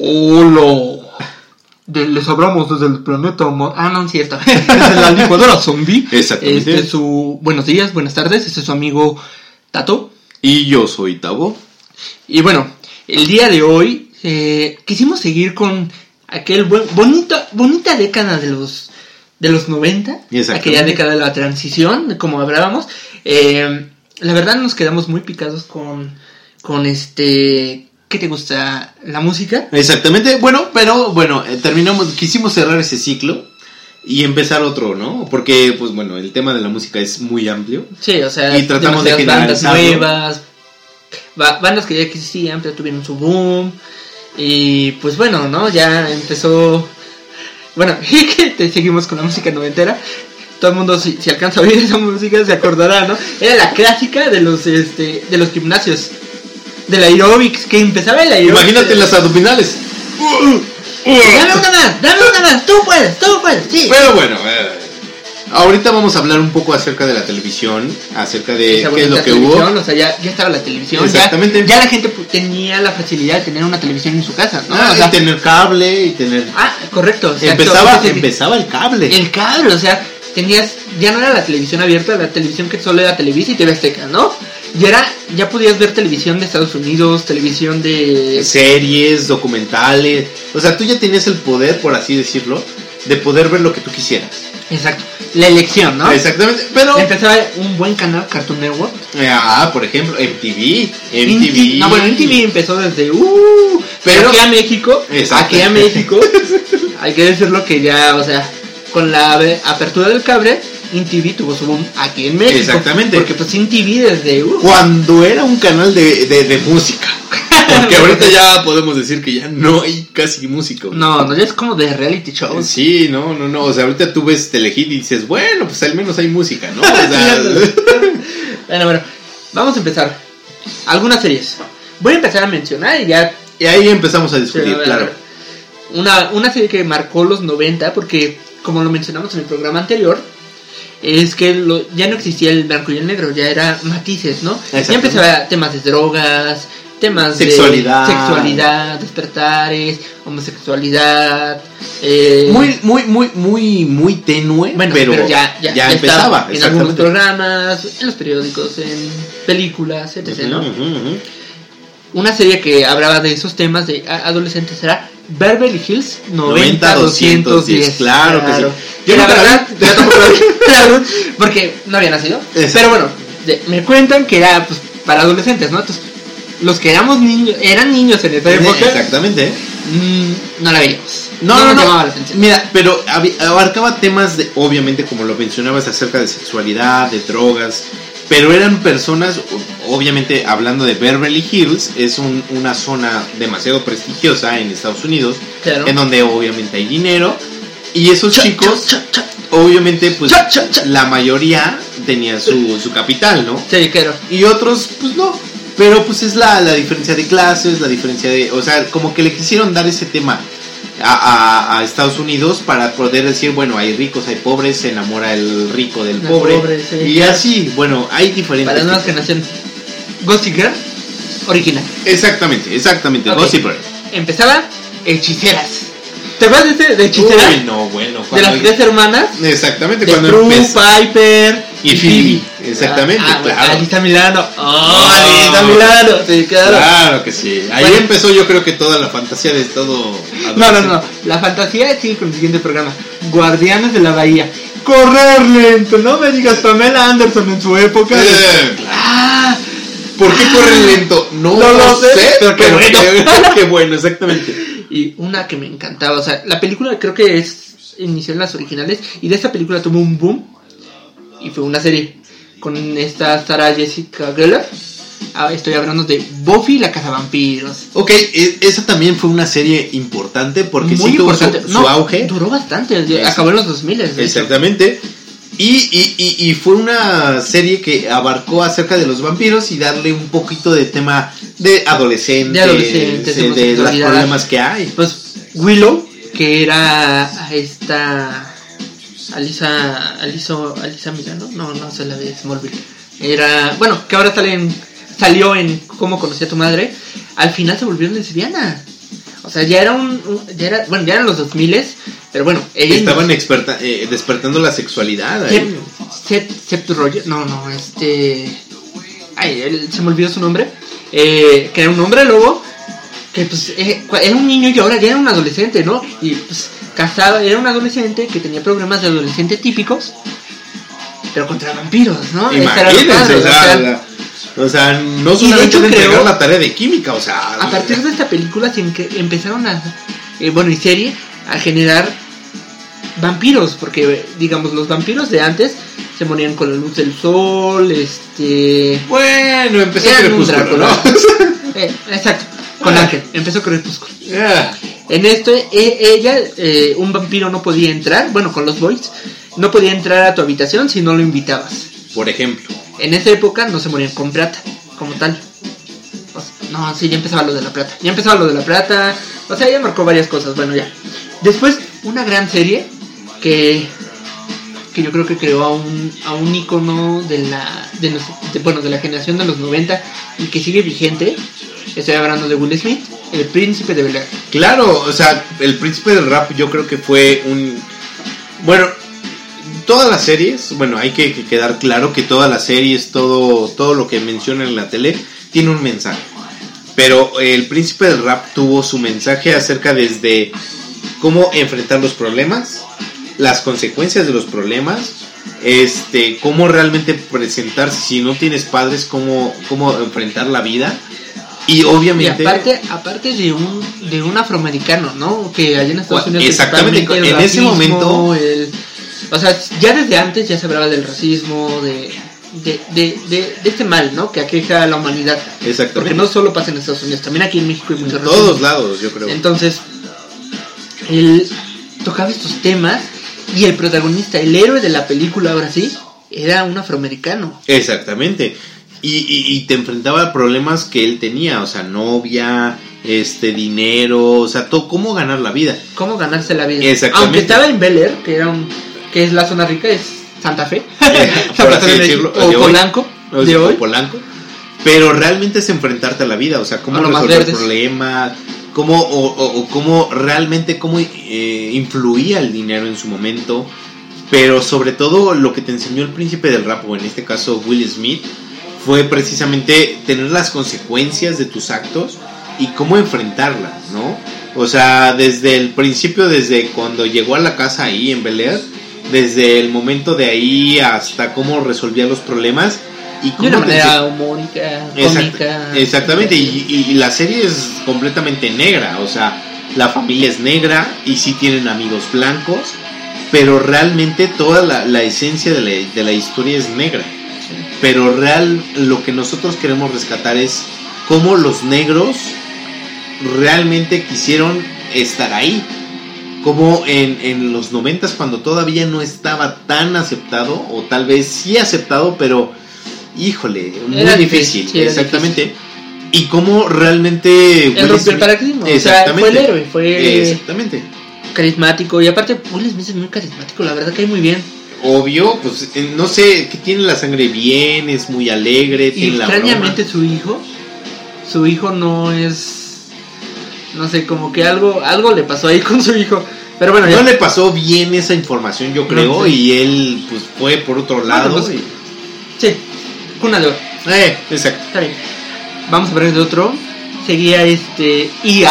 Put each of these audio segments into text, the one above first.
Hola. De- les hablamos desde el planeta Ah, no, es cierto. Desde la licuadora zombie. Exactamente. Este es su... Buenos días, buenas tardes. Este es su amigo Tato. Y yo soy Tabo. Y bueno, el día de hoy eh, quisimos seguir con aquel buen, bonita, bonita década de los de los 90, Exactamente. aquella década de la transición, como hablábamos. Eh, la verdad nos quedamos muy picados con, con este... ¿Qué te gusta? ¿La música? Exactamente. Bueno, pero bueno, eh, terminamos, quisimos cerrar ese ciclo y empezar otro, ¿no? Porque, pues bueno, el tema de la música es muy amplio. Sí, o sea, Y tratamos de bandas nuevas, ba- bandas que ya existían, pero tuvieron su boom. Y pues bueno, ¿no? Ya empezó. Bueno, te seguimos con la música noventera. Todo el mundo, si, si alcanza a oír esa música, se acordará, ¿no? Era la clásica de los, este, de los gimnasios. Del aeróbics, que empezaba el aeróbics. Imagínate las abdominales. Dame una más, dame una más, tú puedes, tú puedes, sí. Pero bueno, eh, ahorita vamos a hablar un poco acerca de la televisión, acerca de Esa qué es lo que hubo. O sea, ya, ya estaba la televisión. Exactamente. Ya, la gente tenía la facilidad de tener una televisión en su casa, ¿no? Ah, o sea, y tener cable y tener... ah, correcto. empezaba, empezaba el cable. El cable, o sea, tenías. Ya no era la televisión abierta, la televisión que solo era Televisa y TV Azteca, ¿no? Y era. Ya podías ver televisión de Estados Unidos, televisión de. series, documentales. O sea, tú ya tenías el poder, por así decirlo, de poder ver lo que tú quisieras. Exacto. La elección, ¿no? Exactamente. Pero, Empezaba un buen canal, Cartoon Network. ah, por ejemplo, MTV. MTV. No, bueno, MTV empezó desde. Uh, pero aquí a México. Exacto. Aquí a México. hay que decirlo que ya, o sea, con la apertura del cable, MTV tuvo su boom aquí en México. Exactamente. Porque pues MTV desde. Uh, Cuando era un canal de, de, de música. Porque ahorita ya podemos decir que ya no hay casi música. no, no, ya es como de reality shows. Sí, no, no, no. O sea, ahorita tú ves Telehit y dices, bueno, pues al menos hay música, ¿no? O sea, bueno, bueno, vamos a empezar. Algunas series. Voy a empezar a mencionar y ya. y ahí empezamos a Sí, discutir, a ver, a claro. Una, una serie que marcó los 90, porque como lo mencionamos en el programa anterior, es que lo- ya no existía el blanco y el negro, ya era matices, ¿no? Ya empezaba temas de drogas, temas Sexualidad. de sexualidad, despertares, homosexualidad. eh, Muy, muy, muy, muy, muy tenue, Bueno, pero, pero, ya, ya, ya empezaba. en algunos programas, en los periódicos, en películas, etc. Una serie que hablaba de esos temas de adolescentes era Beverly Hills 90-210. claro que sí. Yo la verdad, vi. yo tampoco la vi, claro, porque no había nacido. Exacto. Pero bueno, de- me cuentan que era pues, para adolescentes, ¿no? Entonces, los que éramos niños, eran niños en esa época, Exactamente. mm, no la veíamos. No, no, no. llamaba la atención. Mira, pero abarcaba temas de, obviamente, como lo mencionabas, acerca de sexualidad, de drogas, pero eran personas, obviamente, hablando de Beverly Hills, es un- una zona demasiado prestigiosa en Estados Unidos, Claro. en donde obviamente hay dinero, y esos Cha, chicos, cha, cha, cha. obviamente, pues la mayoría tenía su, su capital, ¿no? Sí, claro. Y otros, pues no. Pero pues es la, la diferencia de clases, la diferencia de... O sea, como que le quisieron dar ese tema a, a- a Estados Unidos para poder decir, bueno, hay ricos, hay pobres, se enamora el rico del El pobre. pobre, sí. Y así, bueno, hay diferentes... Para las nuevas tipos. generaciones. Gossip Girl, original. Exactamente, exactamente. Ok. Gossip Girl. Empezaba Hechiceras. ¿Te acuerdas de, de Hechiceras? Uy, no, bueno. de las tres hermanas. Exactamente, De cuando Prue. Piper Y Phoebe. Exactamente, Ah, bueno, claro. Alisa Milano. Oh, Ah. Alisa Milano. Sí, claro. Claro que sí. Ahí Bueno. empezó yo creo que toda la fantasía de todo... No, no, no. La fantasía sigue con el siguiente programa. Guardianes de la Bahía. Correr lento. No me digas Pamela Anderson en su época. Eh, Ah, ¿Por qué corren lento? No, No lo sé, sé, pero qué pero bueno. qué bueno, exactamente. Y una que me encantaba, o sea, la película creo que es inició en las originales y de esta película tuvo un boom y fue una serie con esta Sarah Jessica Gellar. Ah, estoy hablando de Buffy la cazavampiros. Ok, e- esa también fue una serie importante porque Muy sí tuvo importante. su, su No, auge. Duró bastante, acabó en los 2000. de hecho. Y, y, y, y fue una serie que abarcó acerca de los vampiros y darle un poquito de tema de adolescentes, De adolescentes, de, de los problemas que hay. Pues Willow, que era esta Alisa Alisa Alisa Milano, no, no sé la de Smallville. Era, bueno, que ahora sale en- salió en Cómo conocí a tu madre, al final se volvió lesbiana. O sea, ya era un, un- ya era, bueno, ya eran los 2000 pero bueno, ella Estaban experta, eh, despertando la sexualidad ahí. Seth, Roger, no, no, este. Ay, él- se me olvidó su nombre. Eh, que era un hombre lobo. Que pues eh, era un niño y ahora ya era un adolescente, ¿no? Y pues casado, era un adolescente que tenía problemas de adolescente típicos. Pero contra vampiros, ¿no? Imagínense, o sea, la- o sea, no solamente hecho de entregar creo- la tarea de química, o sea, a partir de esta película se empezaron a, eh, bueno, y serie, a generar vampiros, porque digamos los vampiros de antes se morían con la luz del sol, este, bueno, empezó Crepúsculo, ¿no? Eh, exacto, con Ah. Ángel, empezó Crepúsculo. Ya. En esto, e- ella, eh, un vampiro no podía entrar, bueno, con los boys, no podía entrar a tu habitación si no lo invitabas. Por ejemplo, En esa época no se morían con plata, como tal. No, sí, ya empezaba lo de la plata. Ya empezaba lo de la plata. O sea, ya marcó varias cosas. Bueno, ya. Después, una gran serie que, que yo creo que creó a un, a un icono de la, de, los- bueno, de la generación de los 90 y que sigue vigente. Estoy hablando de Will Smith, el príncipe de Bel claro, o sea, el príncipe del rap yo creo que fue un... Bueno, todas las series, bueno, hay que, que quedar claro que todas las series, todo, todo lo que mencionan en la tele, tiene un mensaje. Pero el príncipe del rap tuvo su mensaje acerca desde cómo enfrentar los problemas, las consecuencias de los problemas, este, cómo realmente presentarse si no tienes padres, cómo, cómo enfrentar la vida. Y Y obviamente... aparte, aparte de un, de un afroamericano, ¿no? Que allá en Estados Unidos exactamente, el en ese momento- el- o sea, ya desde antes ya se hablaba del racismo, de, de, de, de- de este mal, ¿no? Que aqueja a la humanidad. Exactamente. Porque no solo pasa en Estados Unidos, también aquí en México hay mucho En todos lados, yo creo. Entonces, él tocaba estos temas y el protagonista, el héroe de la película, ahora sí, era un afroamericano. Exactamente. Y, y- y te enfrentaba a problemas que él tenía, o sea, novia, este, dinero, o sea, todo, cómo ganar la vida. cómo ganarse la vida. Exactamente. Aunque estaba en Bel Air, que era un, que es la zona rica, es Santa Fe, por Santa así Fe de decirlo, México, de o. Polanco, de. Polanco. Pero realmente es enfrentarte a la vida, o sea, cómo A lo más resolver el verdes. problema, cómo, o, o- o cómo realmente, cómo eh, influía el dinero en su momento. Pero sobre todo lo que te enseñó el príncipe del rap, o en este caso Will Smith, fue precisamente tener las consecuencias de tus actos y cómo enfrentarlas, ¿no? O sea, desde el principio, desde cuando llegó a la casa ahí en Bel Air, desde el momento de ahí hasta cómo resolvía los problemas y De cómo una manera humórica, Exact- cómica. exactamente, y, y- y la serie es completamente negra, o sea, la familia es negra y sí tienen amigos blancos, pero realmente toda la, la esencia de la, de la historia es negra. Pero real, lo que nosotros queremos rescatar es cómo los negros realmente quisieron estar ahí. Como en, en los noventas cuando todavía no estaba tan aceptado, o tal vez sí aceptado, pero híjole, muy Era difícil, exactamente. Y cómo realmente... Él Will rompió el paradigma, o sea, Exactamente. fue el héroe, fue- Exactamente. carismático. Y aparte, Will Smith es muy carismático, la verdad que muy bien. Obvio, pues eh, no sé, que tiene la sangre bien, es muy alegre, Y tiene la extrañamente broma. su hijo, su hijo no es, no sé, como que algo, algo le pasó ahí con su hijo. Pero bueno, ya. No le pasó bien esa información, yo creo, No y él pues fue por otro lado. pues, y- Sí, cuna de oro. Eh, exacto. Está bien. Vamos a ver de otro. Seguía este ER,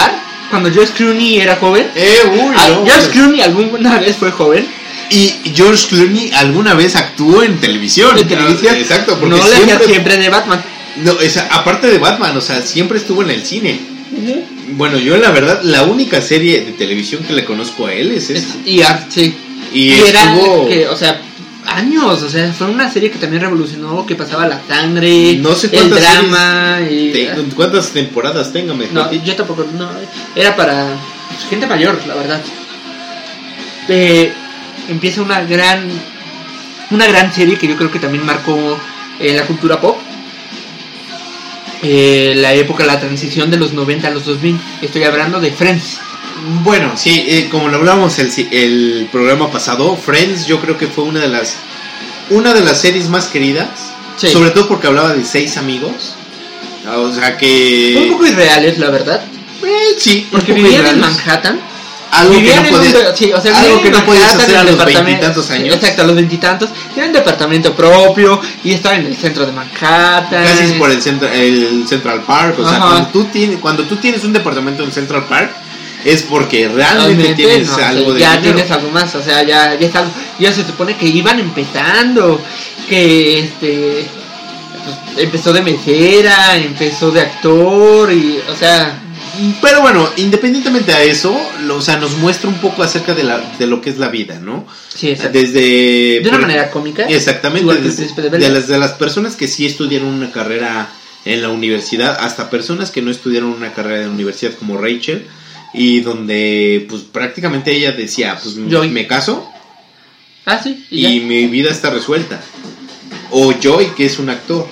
cuando George Clooney era joven. Eh, uy, Ah, no, George bueno. Clooney alguna vez fue joven. Y George Clooney alguna vez actuó en televisión. En televisión. Ah, Exacto, porque no le hacía siempre, siempre de Batman. No, esa- aparte de Batman, o sea, siempre estuvo en el cine. Bueno, yo la verdad, la única serie de televisión que le conozco a él es Es esta. ER, sí. Y, era estuvo... que, o sea, años, o sea, fue una serie que también revolucionó, que pasaba la sangre, No sé el drama y te- ¿Cuántas temporadas tenga? no, yo tampoco no, era para gente mayor, la verdad. Eh, empieza una gran una gran serie que yo creo que también marcó eh, la cultura pop. Eh, la época, la transición de los 90 a los 2000. Estoy hablando de Friends. Bueno, sí, eh, como lo hablábamos el, el programa pasado, Friends yo creo que fue una de las una de las series más queridas, Sí. sobre todo porque hablaba de seis amigos. O sea que Un poco irreales, la verdad. Eh, sí, Porque vivían en. Manhattan. Algo que no un podías, sí, o sea, algo que no podías hacer a los veintitantos años. Exacto, a los veintitantos. Tienen departamento propio y estaban en el centro de Manhattan. Casi es por el, centra- el Central Park. O sea, Ajá. cuando tú, tienes, cuando tú tienes un departamento en Central Park, es porque realmente tienes no, o sea, algo de ya dinero. tienes algo más, o sea, ya, ya es algo, ya se supone que iban empezando, que este pues, empezó de mesera, empezó de actor y o sea, Pero bueno, independientemente a eso, lo- o sea, nos muestra un poco acerca de, la, de lo que es la vida, ¿no? sí, exacto. Desde... de una por- manera cómica. Exactamente, desde- de las, de las personas que sí estudiaron una carrera en la universidad, hasta personas que no estudiaron una carrera en la universidad como Rachel, y donde pues prácticamente ella decía, pues Joy. me caso Ah, sí, y, y mi vida está resuelta. O Joy, que es un actor,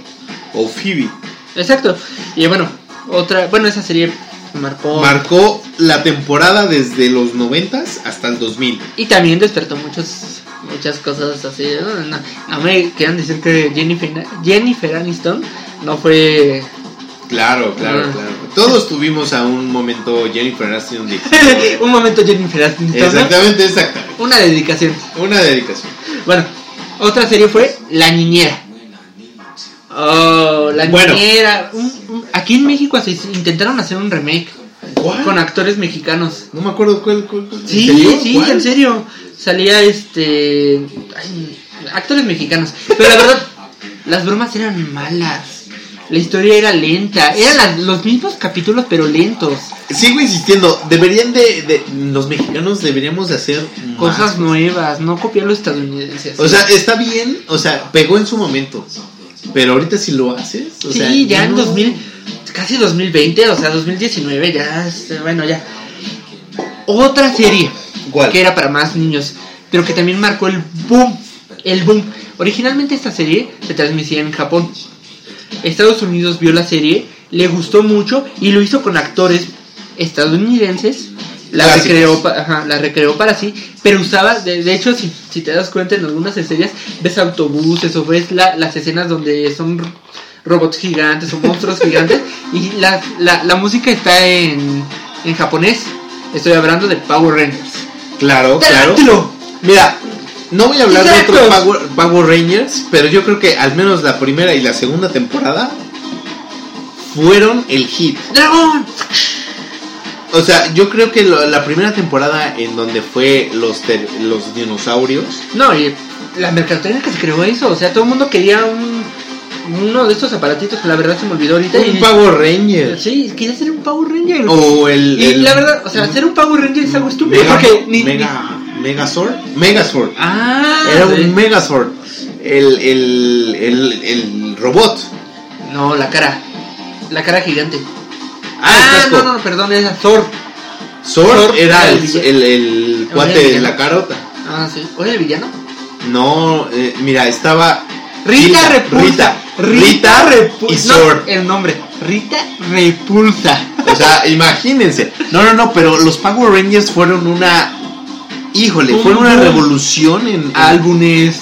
o Phoebe. Exacto. Y bueno, otra, bueno, esa serie marcó Marcó la temporada desde los 90 hasta el 2000. y también despertó muchas muchas cosas así. No, no, no me quieran decir que Jennifer Jennifer Aniston no fue Claro, claro, Ah. claro. Todos tuvimos a un momento Jennifer Aniston de- un momento Jennifer Aniston. Exactamente, exactamente. Una dedicación. Una dedicación. Bueno, otra serie fue La Niñera. Oh, La Bueno. Niñera. Aquí en México intentaron hacer un remake ¿Cuál? con actores mexicanos. No me acuerdo cuál. cuál- cuál- ¿en Sí, sí, ¿Cuál? en serio. Salía este. ay, actores mexicanos. Pero la verdad, las bromas eran malas. La historia era lenta. Eran las- los mismos capítulos, pero lentos. Sigo insistiendo, deberían de, de- Los mexicanos deberíamos de hacer. más. Cosas nuevas, no copiar los estadounidenses. O sea, está bien, o sea, pegó en su momento. Pero ahorita si lo haces. O sí, sea, ya en no. 2000, casi 2020, o sea, 2019, ya, bueno, ya. Otra serie ¿Cuál? que era para más niños, pero que también marcó el boom, el boom. Originalmente esta serie se transmitía en Japón. Estados Unidos vio la serie, le gustó mucho y lo hizo con actores estadounidenses. La Clásicos. recreó, ajá, la recreó para sí, pero usaba, de, de hecho, si, si te das cuenta en algunas series, ves autobuses o ves la- las escenas donde son robots gigantes o monstruos gigantes y la, la, la música está en, en japonés. Estoy hablando de Power Rangers. Claro, claro. Mira, no voy a hablar de otros Power, Power Rangers, pero yo creo que al menos la primera y la segunda temporada fueron el hit. ¡Dragón! O sea, yo creo que lo- la primera temporada en donde fue los, ter- los dinosaurios. No, y la mercadotecnia que se creó eso, o sea, todo el mundo quería un uno de estos aparatitos que la verdad se me olvidó ahorita. Un y- Power Ranger. Sí, quería ser un Power Ranger. O el. y el la verdad, o sea, ser un Power Ranger es algo estúpido Mega, porque ni, Mega, Megazord. Megazord. ni- Ah, Era sí. un Megazord. El, el, el, el robot. No, la cara. La cara gigante. Ah, casco. no, no, perdón, era Thor. Zord era el el, cuate de la carota. Ah, sí. ¿O era el villano? No, eh, mira, estaba. Rita Repulsa. Rita, Rita y Repulsa. Zord. el nombre. Rita Repulsa. O sea, imagínense. No, no, no, pero los Power Rangers fueron una. Híjole, fueron una revolución en. en- álbumes,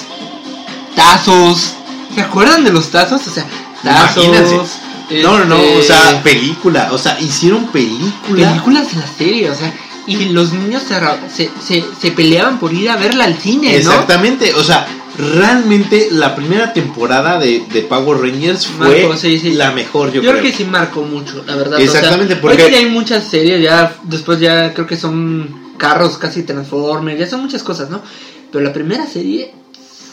tazos. ¿Se acuerdan de los tazos? O sea, tazos. Imagínense. No, no, no, o este, sea, película. O sea, hicieron película. películas de la serie, o sea, y los niños se, se, se, peleaban por ir a verla al cine, ¿no? Exactamente, o sea, realmente la primera temporada de, de Power Rangers fue Marcó, sí, sí. la mejor, yo, Yo, creo creo. que sí marcó mucho, la verdad. Exactamente, o sea, porque- hoy ya hay muchas series, ya después ya creo que son carros casi Transformers, ya son muchas cosas, ¿no? Pero la primera serie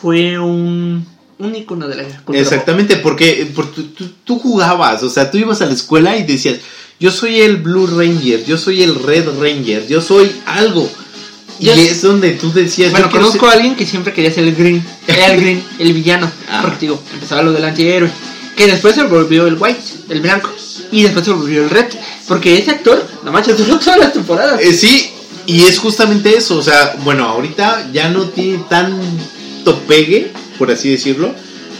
fue un, un icono de la Exactamente, porque, porque tú, tú- jugabas, o sea, tú ibas a la escuela y decías, yo soy el Blue Ranger, yo soy el Red Ranger, yo soy algo. Y Yo- es donde tú decías, Bueno, conozco ser- a alguien que siempre quería ser el Green. El Green, el villano. Ah. Porque digo, empezaba lo del antihéroe. Que después se volvió el White, el blanco. y después se volvió el Red. Porque ese actor, no manches, duró todas las temporadas. Eh, sí, y es justamente eso. O sea, bueno, ahorita ya no tiene tanto pegue, por así decirlo.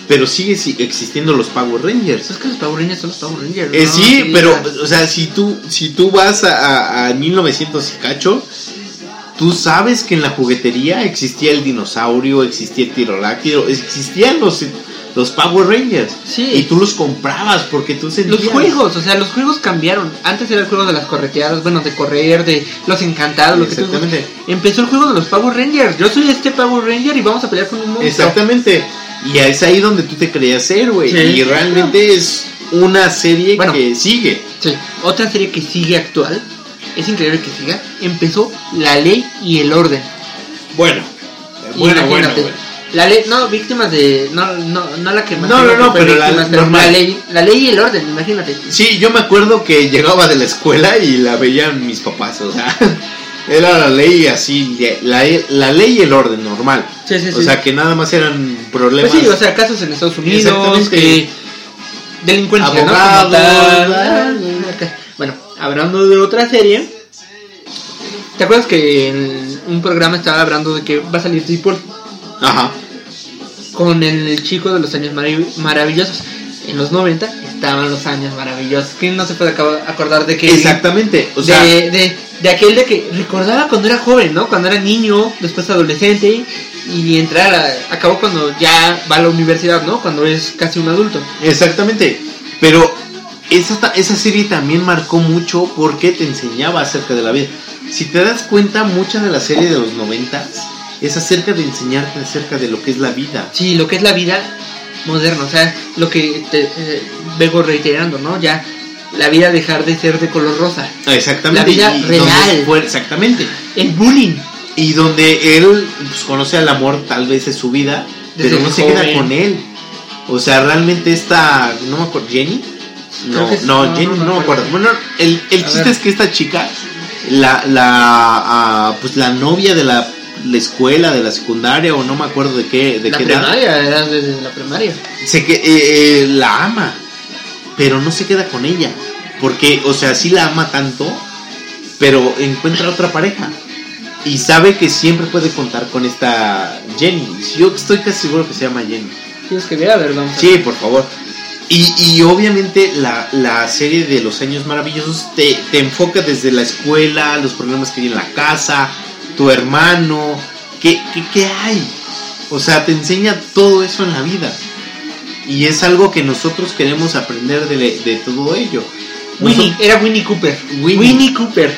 Pero sigue si- existiendo los Power Rangers. Es que los Power Rangers son los Power Rangers. Eh, ¿no? sí, pero, o sea, si tú, si tú vas a, a- a 1900 y cacho, tú sabes que en la juguetería existía el dinosaurio, existía el tiroláctiro, existían los, los Power Rangers. Sí. Y tú los comprabas porque tú sentías... Los juegos, o sea, los juegos cambiaron. Antes era el juego de las correteadas, bueno, de correr, de los encantados, lo que tú Exactamente. Empezó el juego de los Power Rangers. Yo soy este Power Ranger y vamos a pelear con un monstruo. Exactamente. Y es ahí donde tú te creías ser, güey. Sí. Y realmente es una serie Bueno. que sigue. Sí. Otra serie que sigue actual, es increíble que siga, empezó La Ley y el Orden. Bueno, bueno, bueno, bueno. La ley, no, víctimas de. No, no, no la que No, no, no, pero la víctimas, normal. la ley, la ley y el orden, imagínate. Sí, yo me acuerdo que llegaba de la escuela y la veían mis papás, o sea, era la ley así, la, la ley y el orden normal. Sí, sí, O sí. sea, que nada más eran problemas. Pues sí, o sea, casos en Estados Unidos, que delincuencia, ah. Bueno, hablando de otra serie, ¿te acuerdas que en un programa estaba hablando de que va a salir Deadpool Ajá. Con el chico de los años marav- maravillosos? En los 90 estaban los años maravillosos. ¿Quién no se puede acordar de que Exactamente, o sea, de, de, de aquel de que recordaba cuando era joven, ¿no? Cuando era niño, después adolescente y entrar a, acabó cuando ya va a la universidad, ¿no? Cuando es casi un adulto. exactamente. Pero esa, esa serie también marcó mucho porque te enseñaba acerca de la vida. Si te das cuenta, mucha de la serie de los noventas es acerca de enseñarte acerca de lo que es la vida. Sí, lo que es la vida moderna, o sea, lo que te eh, vengo reiterando, ¿no? Ya la vida dejar de ser de color rosa. Exactamente. La vida y real. fue- exactamente. El bullying. Y donde él pues, conoce al amor, tal vez es su vida, Desde pero no se joven. queda con él. O sea, realmente esta, no me acuerdo, Jenny. No, no, No, Jenny, no no, me acuerdo. Bueno, el, el chiste ver. es que esta chica, la, la, ah, pues la novia de la, la escuela, de la secundaria, o no me acuerdo de qué, de la qué edad, primaria, era desde la primaria. se que, eh, eh, la ama, pero no se queda con ella. Porque, o sea, sí la ama tanto, pero encuentra otra pareja. Y sabe que siempre puede contar con esta Jenny. Yo estoy casi seguro que se llama Jenny. Tienes que ver, a ver, vamos a Sí, por favor. Y, y obviamente la, la serie de los años maravillosos te, te enfoca desde la escuela, los problemas que hay en la casa, tu hermano, ¿qué, qué, qué hay? O sea, te enseña todo eso en la vida. Y es algo que nosotros queremos aprender de, de todo ello. Winnie, era Winnie Cooper. Winnie. Winnie Cooper.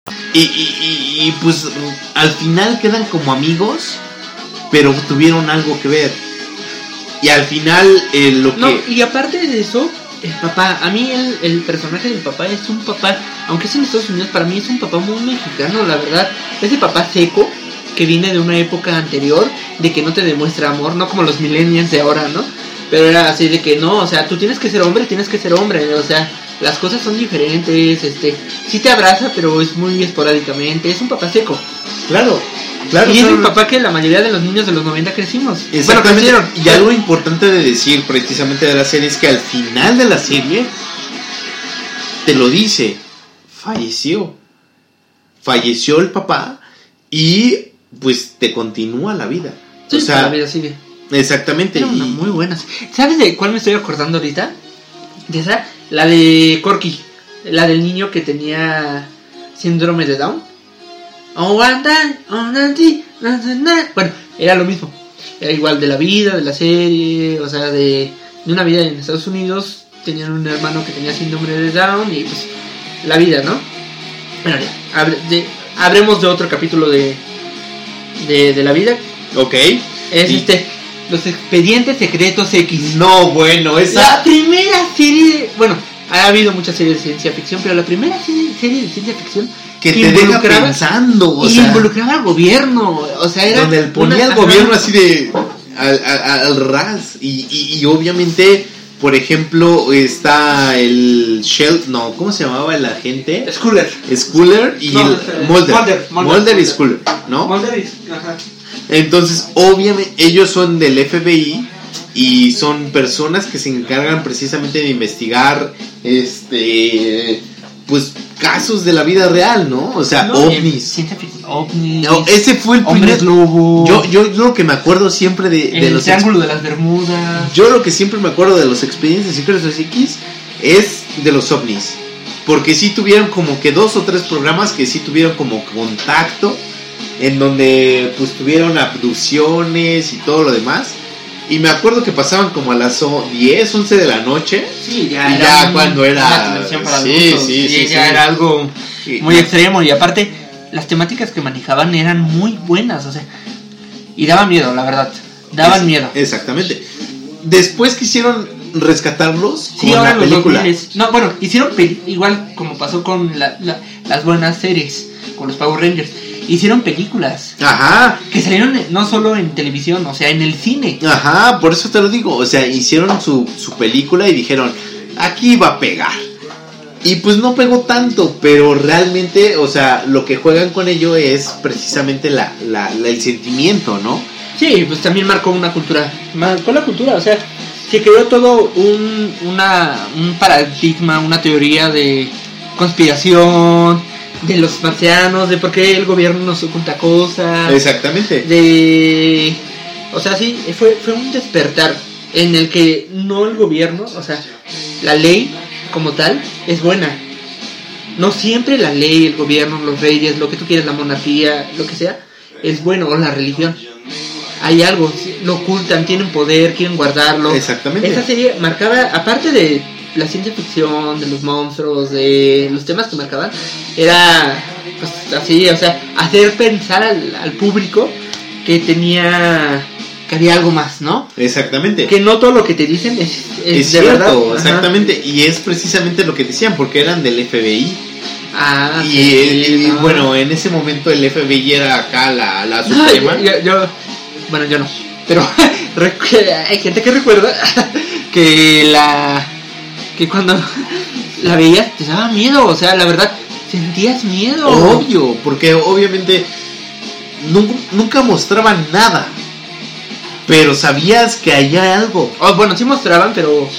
Y, y- y- y, pues al final quedan como amigos, pero tuvieron algo que ver. Y al final eh, lo que... No, y aparte de eso, el papá, a mí el, el personaje del papá es un papá, aunque es en Estados Unidos, para mí es un papá muy mexicano, la verdad. Ese papá seco que viene de una época anterior, de que no te demuestra amor, no como los millennials de ahora, ¿no? Pero era así de que no, o sea, tú tienes que ser hombre, tienes que ser hombre, o sea, las cosas son diferentes, este, sí te abraza, pero es muy esporádicamente, es un papá seco. Claro, claro. y es claro. el papá que la mayoría de los niños de los 90 crecimos. Bueno, Exactamente. crecieron. y algo importante de decir precisamente de la serie es que al final de la serie te lo dice, falleció. Falleció el papá y pues te continúa la vida. Sí, o sea, la vida sigue. exactamente. Era una y- muy buena. ¿Sabes de cuál me estoy acordando ahorita? De esa La de Corky. La del niño que tenía síndrome de Down. Oh, oh. Bueno, era lo mismo. Era igual de la vida, de la serie, o sea, de, de una vida en Estados Unidos. Tenían un hermano que tenía síndrome de Down y pues la vida, ¿no? Bueno, ya, habre- de- habremos de otro capítulo de, de, de la vida. Ok. Es Y- este, los expedientes secretos X. No, bueno, La esa. primera serie, de- bueno, ha habido muchas series de ciencia ficción, pero la primera serie, serie de ciencia ficción Que te deja pensando, o y sea. involucraba al gobierno, o sea, era donde él ponía una- al gobierno así de al, al- al ras y, y- y obviamente por ejemplo está el Shell no cómo se llamaba el agente Schooler. Schuller y No, el espera, Mulder Mulder, Mulder, Mulder y. Schuller no Mulder y- ajá. Entonces obviamente ellos son del FBI y son personas que se encargan precisamente de investigar este pues casos de la vida real no o sea No, ovnis ovnis. No, ese fue el primer lobo. yo, yo lo que me acuerdo siempre de, de el los triángulo de las Bermudas. Yo lo que siempre me acuerdo de los expedientes secretos X es de los ovnis. Porque sí tuvieron como que dos o tres programas que sí tuvieron como contacto. En donde pues tuvieron abducciones y todo lo demás. Y me acuerdo que pasaban como a las o- 10, 11 de la noche. Sí, Y ya, ya un- cuando era- para sí, adultos, sí, sí, ya sí. era algo Y- muy extremo y aparte las temáticas que manejaban eran muy buenas, o sea, y daban miedo, la verdad, daban Es- miedo. Exactamente. Después quisieron rescatarlos Sí, con ahora la los película. 2000s. No, bueno, hicieron igual como pasó con la- la- las buenas series, con los Power Rangers. Hicieron películas Ajá. que salieron no solo en televisión, o sea, en el cine. Ajá, por eso te lo digo. O sea, hicieron su, su película y dijeron, aquí va a pegar. Y pues no pegó tanto, pero realmente, o sea, lo que juegan con ello es precisamente la, la- la- el sentimiento, ¿no? Sí, pues también marcó una cultura. Marcó la cultura, o sea, se creó todo un, una, un paradigma, una teoría de conspiración, de los marcianos, de por qué el gobierno nos oculta cosas, Exactamente. de... O sea, sí, fue, fue un despertar en el que no el gobierno, o sea, la ley como tal es buena. No siempre la ley, el gobierno, los reyes, lo que tú quieras, la monarquía, lo que sea, es bueno, o la religión. Hay algo, lo ocultan, tienen poder, quieren guardarlo. Exactamente. Esta serie marcaba, aparte de la ciencia ficción, de los monstruos, de los temas que marcaban, era pues, así, o sea, hacer pensar al, al público que tenía, que había algo más, ¿no? Exactamente. Que no todo lo que te dicen es, es, es de cierto, verdad. Ajá. exactamente. Y es precisamente lo que decían, porque eran del FBI. Ah, y sí, y, no. bueno, en ese momento el FBI era acá la, la suprema. yo, yo- bueno, yo no. Pero hay gente que recuerda que la que cuando la veías te daba miedo, o sea, la verdad sentías miedo. Obvio, porque obviamente nunca, nunca mostraban nada. Pero sabías que había algo. Oh, bueno, sí mostraban, pero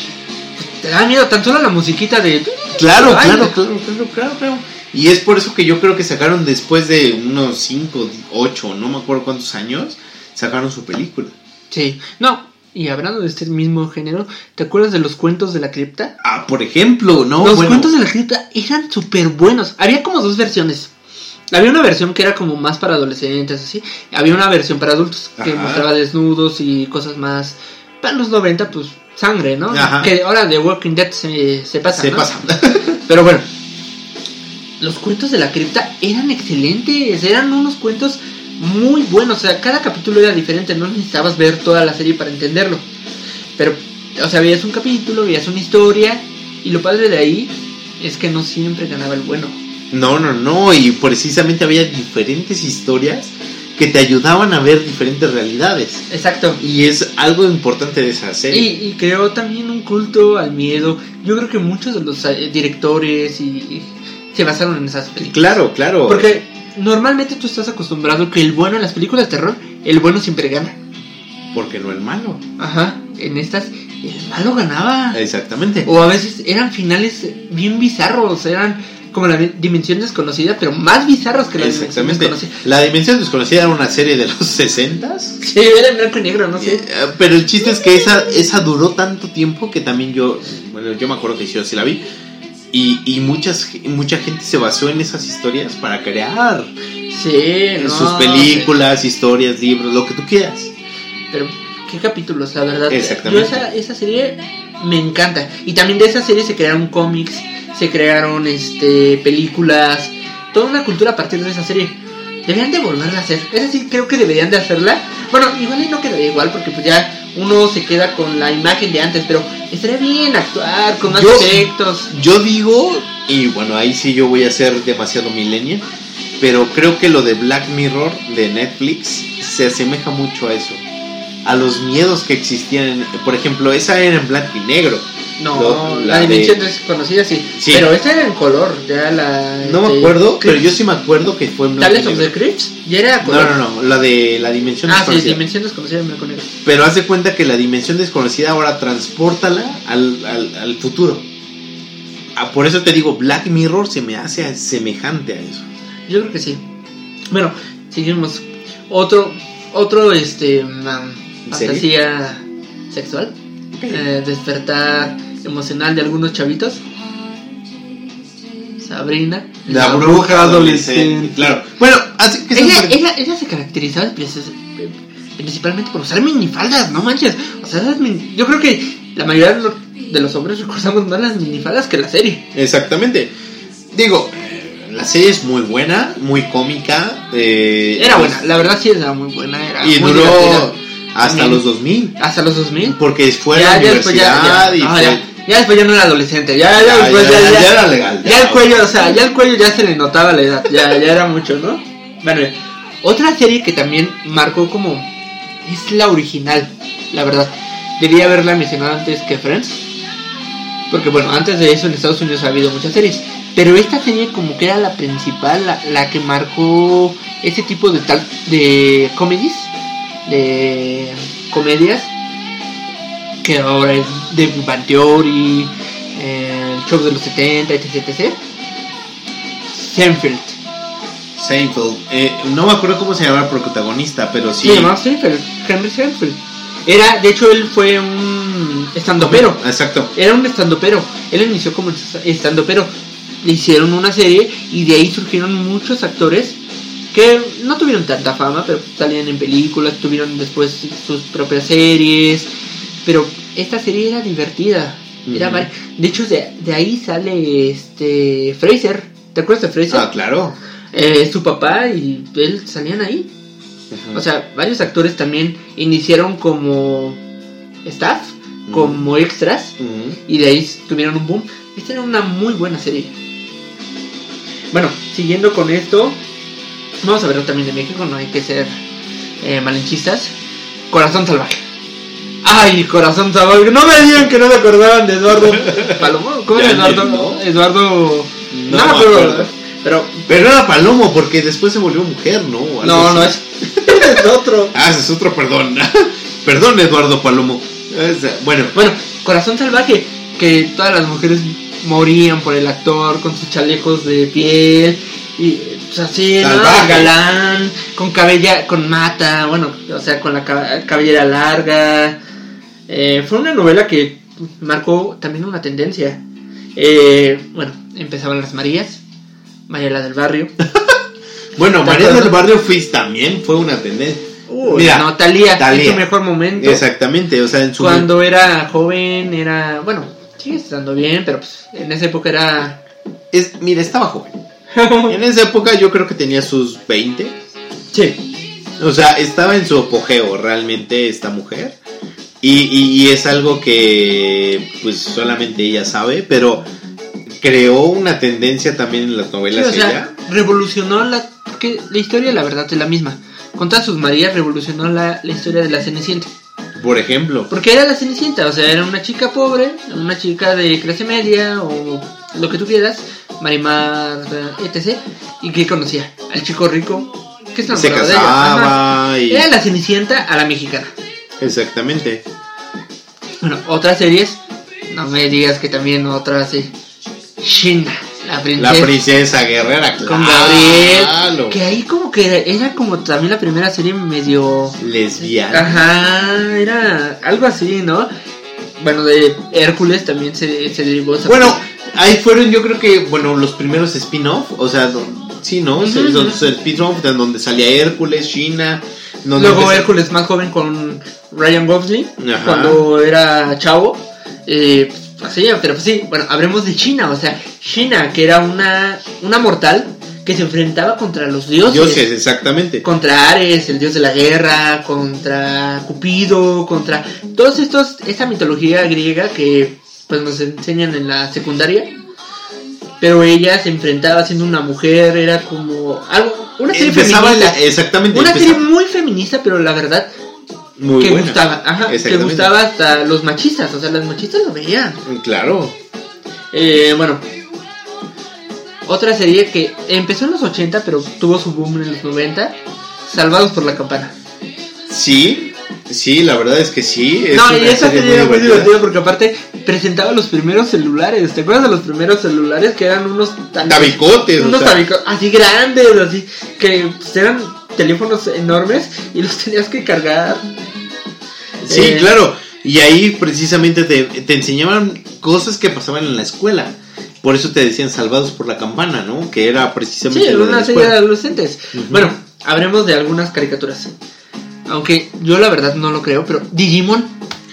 te daba miedo tan solo la musiquita de Claro, Ay, claro, claro, claro, claro, claro. Y es por eso que yo creo que sacaron después de unos 5, 8, no me acuerdo cuántos años, sacaron su película. Sí. No, y hablando de este mismo género, ¿te acuerdas de los cuentos de la cripta? Ah, por ejemplo, ¿no? Los Bueno, cuentos de la cripta eran súper buenos. Había como dos versiones. Había una versión que era como más para adolescentes, así. Había una versión para adultos que Ajá. mostraba desnudos y cosas más. Para los 90, pues sangre, ¿no? Ajá. Que ahora de Walking Dead se, se pasa. se ¿no? pasa. Pero bueno, los cuentos de la cripta eran excelentes. Eran unos cuentos muy buenos. O sea, cada capítulo era diferente. No necesitabas ver toda la serie para entenderlo. Pero, o sea, veías un capítulo, veías una historia. Y lo padre de ahí es que no siempre ganaba el bueno. No, no, no, y precisamente había diferentes historias que te ayudaban a ver diferentes realidades. Exacto. Y es algo importante de esa Y, serie. y creó también un culto al miedo. Yo creo que muchos de los eh, directores y, y se basaron en esas películas. Claro, claro. Porque normalmente tú estás acostumbrado que el bueno en las películas de terror, el bueno siempre gana. Porque no el malo. Ajá, en estas el malo ganaba. Exactamente. O a veces eran finales bien bizarros, eran como la di- dimensión desconocida, pero más bizarros que la dimensión Exactamente. desconocida. La Dimensión Desconocida era una serie de los 60 Sí, era en blanco y negro, no sé. Pero el chiste es que esa, esa duró tanto tiempo que también yo, Bueno, yo me acuerdo que yo sí la vi. Y, y muchas, mucha gente se basó en esas historias para crear Sí, no, sus películas, historias, libros, lo que tú quieras. Pero qué capítulos, la verdad. Exactamente. Yo esa, esa serie me encanta. Y también de esa serie se crearon cómics, se crearon este películas, toda una cultura a partir de esa serie. Deberían de volverla a hacer. Esa sí creo que deberían de hacerla. Bueno, igual y no quedaría igual porque pues ya uno se queda con la imagen de antes, pero estaría bien actuar con más Yo- efectos. Yo digo, y bueno, ahí sí yo voy a ser demasiado millennial, pero creo que lo de Black Mirror de Netflix se asemeja mucho a eso. A los miedos que existían. por ejemplo, esa era en blanco y negro. No, Lo- la, la de- dimensión desconocida sí. Sí. Pero esta era en color, ya la. No me acuerdo, pero yo sí me acuerdo que fue en blanco y Tales of the negro. Crips, ya era No, color. no, no, la de la dimensión Ah, sí, desconocida. dimensión desconocida en blanco y negro. Pero haz de cuenta que la dimensión desconocida ahora transportala al, al, al futuro. Ah, por eso te digo, Black Mirror se me hace semejante a eso. Yo creo que sí. Bueno, seguimos. Otro, otro, este, ¿Serie? fantasía sexual. Eh, despertar emocional de algunos chavitos. Sabrina. Claro. Bueno, así que Ella, ella, ella se caracterizaba precis- principalmente por usar minifaldas, no manches. O sea, esas min- yo creo que la mayoría de los, de los hombres recordamos más las minifaldas que la serie. Exactamente. Digo, la serie es muy buena, muy cómica. eh, Era pues, buena, la verdad sí era muy buena. Era Y muy duró divertida. Hasta los 2000. Hasta los 2000. Porque fue a la ya- universidad ya- y no, fue- ya, ya después ya no era adolescente, ya, ya, Ya, después ya, ya, ya, ya- ya era legal, Ya, ya, el cuello, o sea, ya el cuello ya se le notaba la edad, ya, ya era mucho, ¿no? Bueno, otra serie que también marcó como es la original, la verdad. Debía haberla mencionado antes que Friends. Porque bueno, antes de eso en Estados Unidos ha habido muchas series. Pero esta serie como que era la principal, la, la que marcó ese tipo de tal de comedies, de comedias, que ahora es de Bang Theory, eh, el show de los 70, etc. etc. Seinfeld. Seinfeld. Eh, no me acuerdo cómo se llamaba el protagonista, pero sí. Se llamaba Seinfeld, Henry Seinfeld. Era, de hecho, él fue un estandopero. Exacto. Era un estandopero. Él inició como estandopero. Le hicieron una serie y de ahí surgieron muchos actores que no tuvieron tanta fama, pero salían en películas, tuvieron después sus propias series. Pero esta serie era divertida. Era vari- de hecho, de, de ahí sale este Fraser. ¿Te acuerdas de Fraser? Ah, claro. Eh, su papá y él salían ahí. O sea, varios actores también iniciaron como staff, como extras, y de ahí tuvieron un boom. Esta era una muy buena serie. Bueno, siguiendo con esto, vamos a verlo también de México, no hay que ser eh, malinchistas. Corazón salvaje. Ay, corazón salvaje. No me digan que no me acordaban de Eduardo Palomo. ¿Cómo es Ya, Eduardo? ¿no? Eduardo. No me me acuerdo, acuerdo. Pero. Pero era Palomo, porque después se volvió mujer, ¿no? No, así. no es. es otro. Ah, ese es otro, perdón. perdón, Eduardo Palomo. Es- Bueno, Bueno, Corazón Salvaje, que todas las mujeres morían por el actor con sus chalecos de piel y pues así, ¿no? Galán, con cabella, con mata, bueno, o sea, con la ca- cabellera larga. Eh, fue una novela que marcó también una tendencia. Eh, bueno, empezaban las Marías, María la del Barrio. bueno, ¿Te María del Barrio Fizz también fue una tendencia. Uy, Mira, no, Talía, en Thalía. su mejor momento. Exactamente, o sea, en su Cuando era joven, era. Bueno, sigue estando bien, pero pues, en esa época era. es, mira, estaba joven. En esa época yo creo que tenía sus 20. sí. O sea, estaba en su apogeo realmente esta mujer. Y, y- y es algo que pues solamente ella sabe, pero creó una tendencia también en las Sí, novelas o sea, ella. revolucionó la. Porque la historia, la verdad, es la misma. Con todas sus Marías, revolucionó la, la historia de la Cenicienta. Por ejemplo. Porque era la Cenicienta, o sea, era una chica pobre, una chica de clase media o lo que tú quieras, Marimar, eh, etc. Y que conocía al chico rico que se Se enamoraba de ella. Casaba y... Era la Cenicienta a la mexicana. Exactamente. Bueno, otras series, no me digas que también otra sí. Shinna, la princesa. La princesa guerrera, con claro. Gabriel. Que ahí como que era, era como también la primera serie medio... Lesbiana. Ajá, era algo así, ¿no? bueno, de Hércules también se, se derivó esa Bueno, ahí fueron yo creo que, bueno, los primeros spin-off, o sea, do- sí, ¿no? Se- ujú. Los spin-off de donde salía Hércules, China. donde Luego empezó- Hércules más joven con Ryan Gosling, Ajá. cuando era chavo. Eh, así, pero pues sí, bueno, hablemos de China, o sea, China, que era una, una mortal que se enfrentaba contra los dioses. Dioses, exactamente. Contra Ares, el dios de la guerra, contra Cupido, contra todos estos, esta mitología griega que pues nos enseñan en la secundaria. Pero ella se enfrentaba siendo una mujer, era como algo, una serie Empezaba feminista. la- exactamente. Una empezaba- serie muy feminista, pero la verdad muy que buena. gustaba, ajá, que gustaba hasta los machistas, o sea, las machistas lo veían. Claro. Eh, bueno, otra serie que empezó en los 80, pero tuvo su boom en los 90, Salvados por la Campana. Sí, sí, la verdad es que sí. es no, y esa serie era muy divertida. porque aparte presentaba los primeros celulares. ¿Te acuerdas de los primeros celulares que eran unos tan- Tabicotes, o unos sea. tabico- así grandes, así que pues, eran teléfonos enormes y los tenías que cargar. Sí, Eh, claro. Y ahí precisamente te, te enseñaban cosas que pasaban en la escuela. Por eso te decían salvados por la campana, ¿no? Que era precisamente Sí, una serie de adolescentes. Bueno, hablemos de algunas caricaturas. Aunque yo la verdad no lo creo, pero Digimon.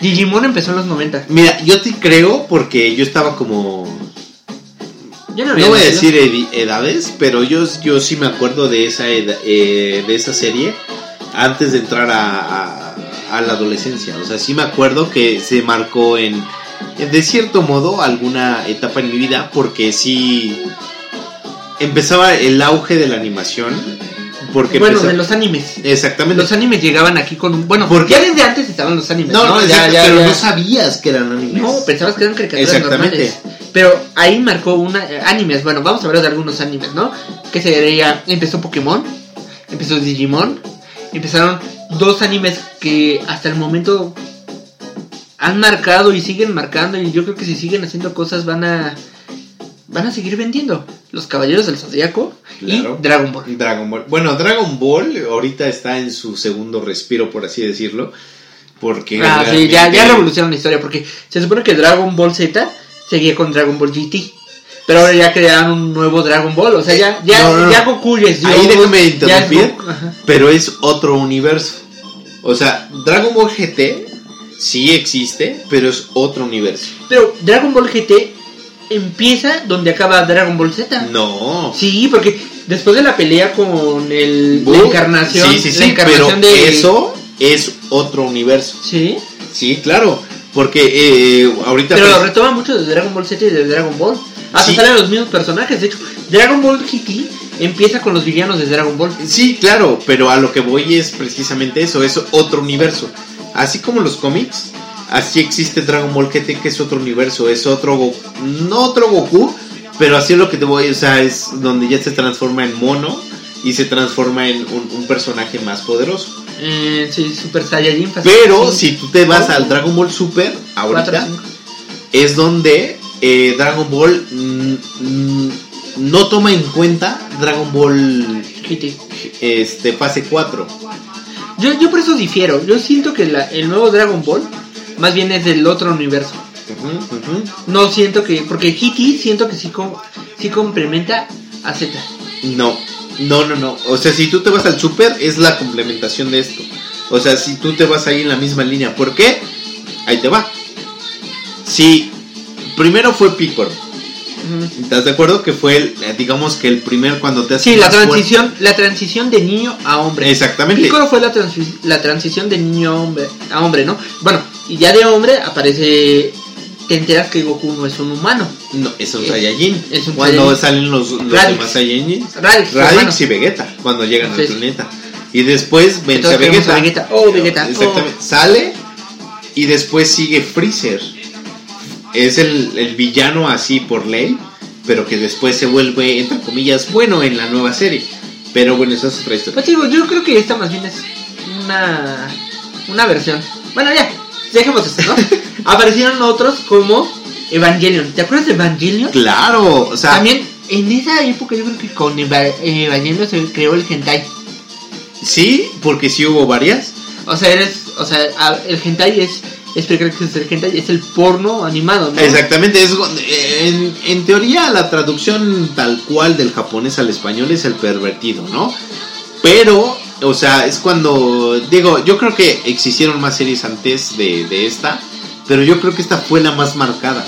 Digimon empezó en los 90. Mira, yo te creo porque yo estaba como... Yo no, No voy a decir edades, pero yo, yo sí me acuerdo de esa, eh, de esa serie antes de entrar a, a- a la adolescencia. O sea, sí me acuerdo que se marcó en, de cierto modo, alguna etapa en mi vida porque sí empezaba el auge de la animación. Porque Bueno, empezó- de los animes. Exactamente. Los animes llegaban aquí con un... Bueno, ¿Por qué? ya desde antes estaban los animes. no, no, Ya, pero ya. no sabías que eran animes. No, pensabas que eran caricaturas Exactamente. normales. Pero ahí marcó una eh, animes. Bueno, vamos a hablar de algunos animes, ¿no? Que sería empezó Pokémon, empezó Digimon, empezaron dos animes que hasta el momento han marcado y siguen marcando y yo creo que si siguen haciendo cosas van a van a seguir vendiendo. Los Caballeros del Zodiaco Claro. y Dragon Ball. Dragon Ball. Bueno, Dragon Ball ahorita está en su segundo respiro, por así decirlo. Porque. Ah, sí, ya, ya revolucionaron la historia porque se supone que Dragon Ball Z seguía con Dragon Ball GT. Pero ahora ya crearon un nuevo Dragon Ball, o sea, ya, ya, No, no, ya Goku es Ahí déjame es interrumpir. Pero es otro universo. O sea, Dragon Ball GT sí existe, pero es otro universo. Pero Dragon Ball GT empieza donde acaba Dragon Ball Z. No. Sí, porque después de la pelea con el, la encarnación, Sí, sí, sí. la encarnación pero de eso es otro universo. Sí, Sí, claro. Porque eh, ahorita. pero pues- lo retoma mucho de Dragon Ball Z y de Dragon Ball. Hasta Sí. salen los mismos personajes. De hecho, Dragon Ball GT empieza con los villanos de Dragon Ball. Sí, claro, pero a lo que voy es precisamente eso, es otro universo. Así como los cómics, así existe Dragon Ball GT, que es otro universo, es otro Goku, no otro Goku, pero así es lo que te voy, o sea, es donde ya se transforma en mono y se transforma en un, un personaje más poderoso. Eh, sí, Super Saiyajin. Pero si tú te vas Oh. al Dragon Ball Super, ahorita, es donde eh, Dragon Ball mm, mm, no toma en cuenta Dragon Ball GT. este, fase 4. Yo, yo por eso difiero. Yo siento que la- el nuevo Dragon Ball más bien es del otro universo. No siento que. Porque GT siento que sí, com- sí complementa a Z. No, no, no, no. O sea, si tú te vas al super, es la complementación de esto. O sea, si tú te vas ahí en la misma línea. ¿Por qué? Ahí te va. Si primero fue Piccolo. ¿Estás de acuerdo? Que fue, el, eh, digamos que el primer cuando te haces Sí, la fuerte. transición, la transición de niño a hombre. Exactamente. Piccolo fue la, la transición de niño a hombre, a hombre, ¿no? Bueno, y ya de hombre aparece. Te enteras que Goku no es un humano. No, es un Es- Saiyajin. es un cuando Saiyajin. salen los, los Raditz. demás Saiyajins. Raditz y Vegeta. Cuando llegan al planeta. Y después vence a Vegeta. a Vegeta. Oh, Vegeta, Exactamente. Sale y después sigue Freezer. Es el, el villano así por ley, pero que después se vuelve, entre comillas, bueno en la nueva serie. Pero bueno, esa es otra historia. Pues digo, yo creo que esta más bien es una, una versión. Bueno, ya, dejemos esto, ¿no? Aparecieron otros como Evangelion. ¿Te acuerdas de Evangelion? Claro, o sea, También en esa época yo creo que con Eva- Evangelion se creó el hentai. sí, porque sí hubo varias. O sea, eres, o sea, el hentai es es el es el porno animado, ¿no? Exactamente, es, en, en teoría la traducción tal cual del japonés al español es el pervertido, ¿no? Pero, o sea, es cuando, digo, yo creo que existieron más series antes de, de esta, pero yo creo que esta fue la más marcada.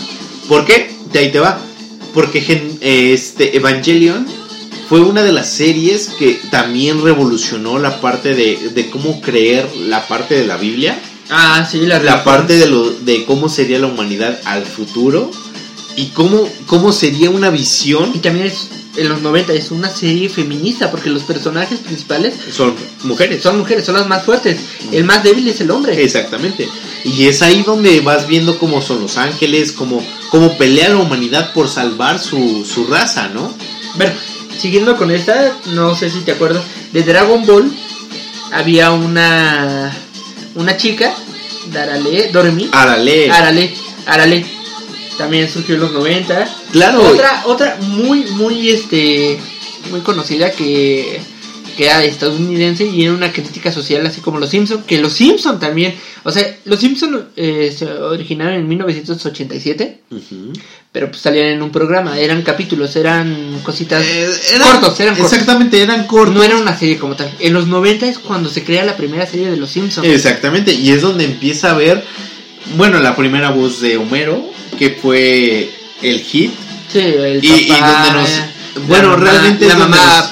¿Por qué? De ahí te va. Porque este Evangelion fue una de las series que también revolucionó la parte de, de cómo creer la parte de la Biblia Ah, sí, la, la parte de, lo, de cómo sería la humanidad al futuro y cómo, cómo sería una Y visión. también es, en los 90 es una serie feminista, porque los personajes principales Son mujeres. son mujeres, son las más fuertes. El más débil es el hombre. Exactamente. Y es ahí donde vas viendo cómo son los ángeles, cómo, cómo pelea la humanidad por salvar su, su raza, ¿no? Bueno, siguiendo con esta, no sé si te acuerdas, de Dragon Ball había una una chica, Darale, Doremi, Arale. Arale, Arale, también surgió en los 90. Claro. Otra, otra muy, muy, este, muy conocida que, que era estadounidense y era una crítica social así como Los Simpson, que Los Simpson también, o sea, Los Simpson eh, se originaron en 1987, Ujú. pero pues salían en un programa, eran capítulos, eran cositas Eh, eran- cortos, eran cortos. Exactamente, eran cortos. No era una serie como tal. En los 90 es cuando se crea la primera serie de Los Simpsons. Exactamente, y es donde empieza a ver, bueno, la primera voz de Homero, que fue el hit, Sí, el y, y papá, donde nos... la Bueno, mamá- realmente la mamá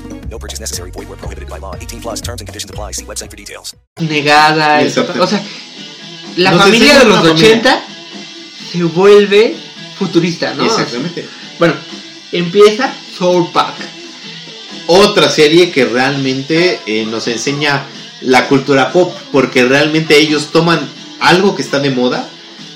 No purchase necessary. Void where prohibited by law. 18 plus terms and conditions apply. See website for details. negada. Exacto. O sea, la Nos familia de los una familia. 80 se vuelve futurista, ¿no? Exactamente. Bueno, empieza Soul Park. Otra serie que realmente eh, nos enseña la cultura pop, porque realmente ellos toman algo que está de moda,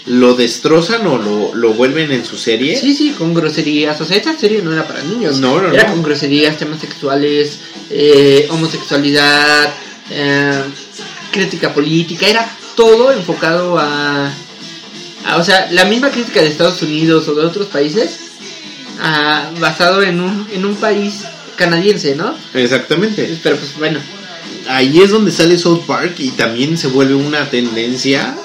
lo destrozan o lo, lo vuelven en su serie. Sí, sí, con groserías. O sea, esta serie no era para niños. No, no, Era no. con groserías, temas sexuales, eh, homosexualidad, eh, crítica política. Era todo enfocado a, a- O sea, la misma crítica de Estados Unidos o de otros países, basado en un, en un país canadiense, ¿no? Exactamente. Pero pues bueno, Ahí es donde sale South Park y también se vuelve una tendencia.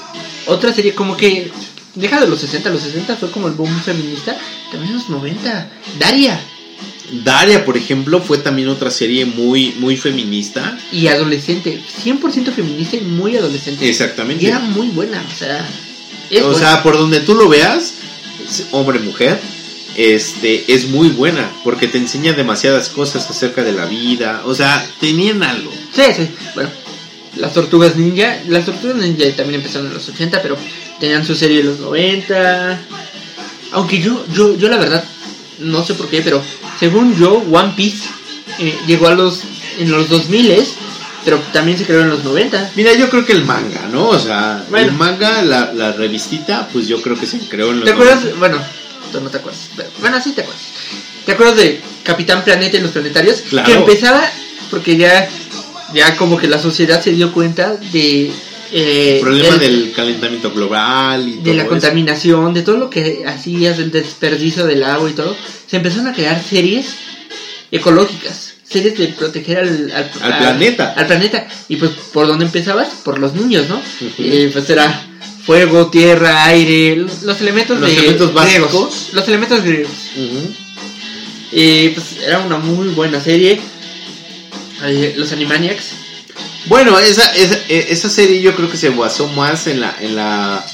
Otra serie como que. Deja de los 60, los 60 fue como el boom feminista. También los 90. Daria. Daria, por ejemplo, fue también otra serie muy, muy feminista. y adolescente, 100% feminista y muy adolescente. Exactamente. Y era muy buena, o sea, es o buena. sea, por donde tú lo veas, hombre-mujer, este, es muy buena, porque te enseña demasiadas cosas acerca de la vida. O sea, tenían algo. sí, sí, bueno, las tortugas ninja, las tortugas ninja también empezaron en los 80, pero tenían su serie en los 90. Aunque yo, yo, yo la verdad, no sé por qué, pero según yo, One Piece eh, llegó a los, en los 2000 pero también se creó en los 90. Mira, yo creo que el manga, ¿no? O sea, Bueno. el manga, la, la revistita, pues yo creo que se creó en los ¿Te acuerdas? 90. Bueno, tú no te acuerdas. Pero, bueno, sí te acuerdas. ¿Te acuerdas de Capitán Planeta y los planetarios? Claro. Que empezaba porque ya, ya como que la sociedad se dio cuenta de... eh, El problema el- del calentamiento global y de todo la eso. contaminación, de todo lo que hacías, del desperdicio del agua y todo, se empezaron a crear series ecológicas, series de proteger al, al, Al planeta. Al planeta. Y pues, ¿por dónde empezabas? Por los niños, ¿no? Y pues era fuego, tierra, aire, los los elementos Los de elementos griegos, básicos. Los elementos griegos. Y pues era una muy buena serie. Los Animaniacs. Bueno, esa, esa, eh, esa serie yo creo que se basó más en la, en la,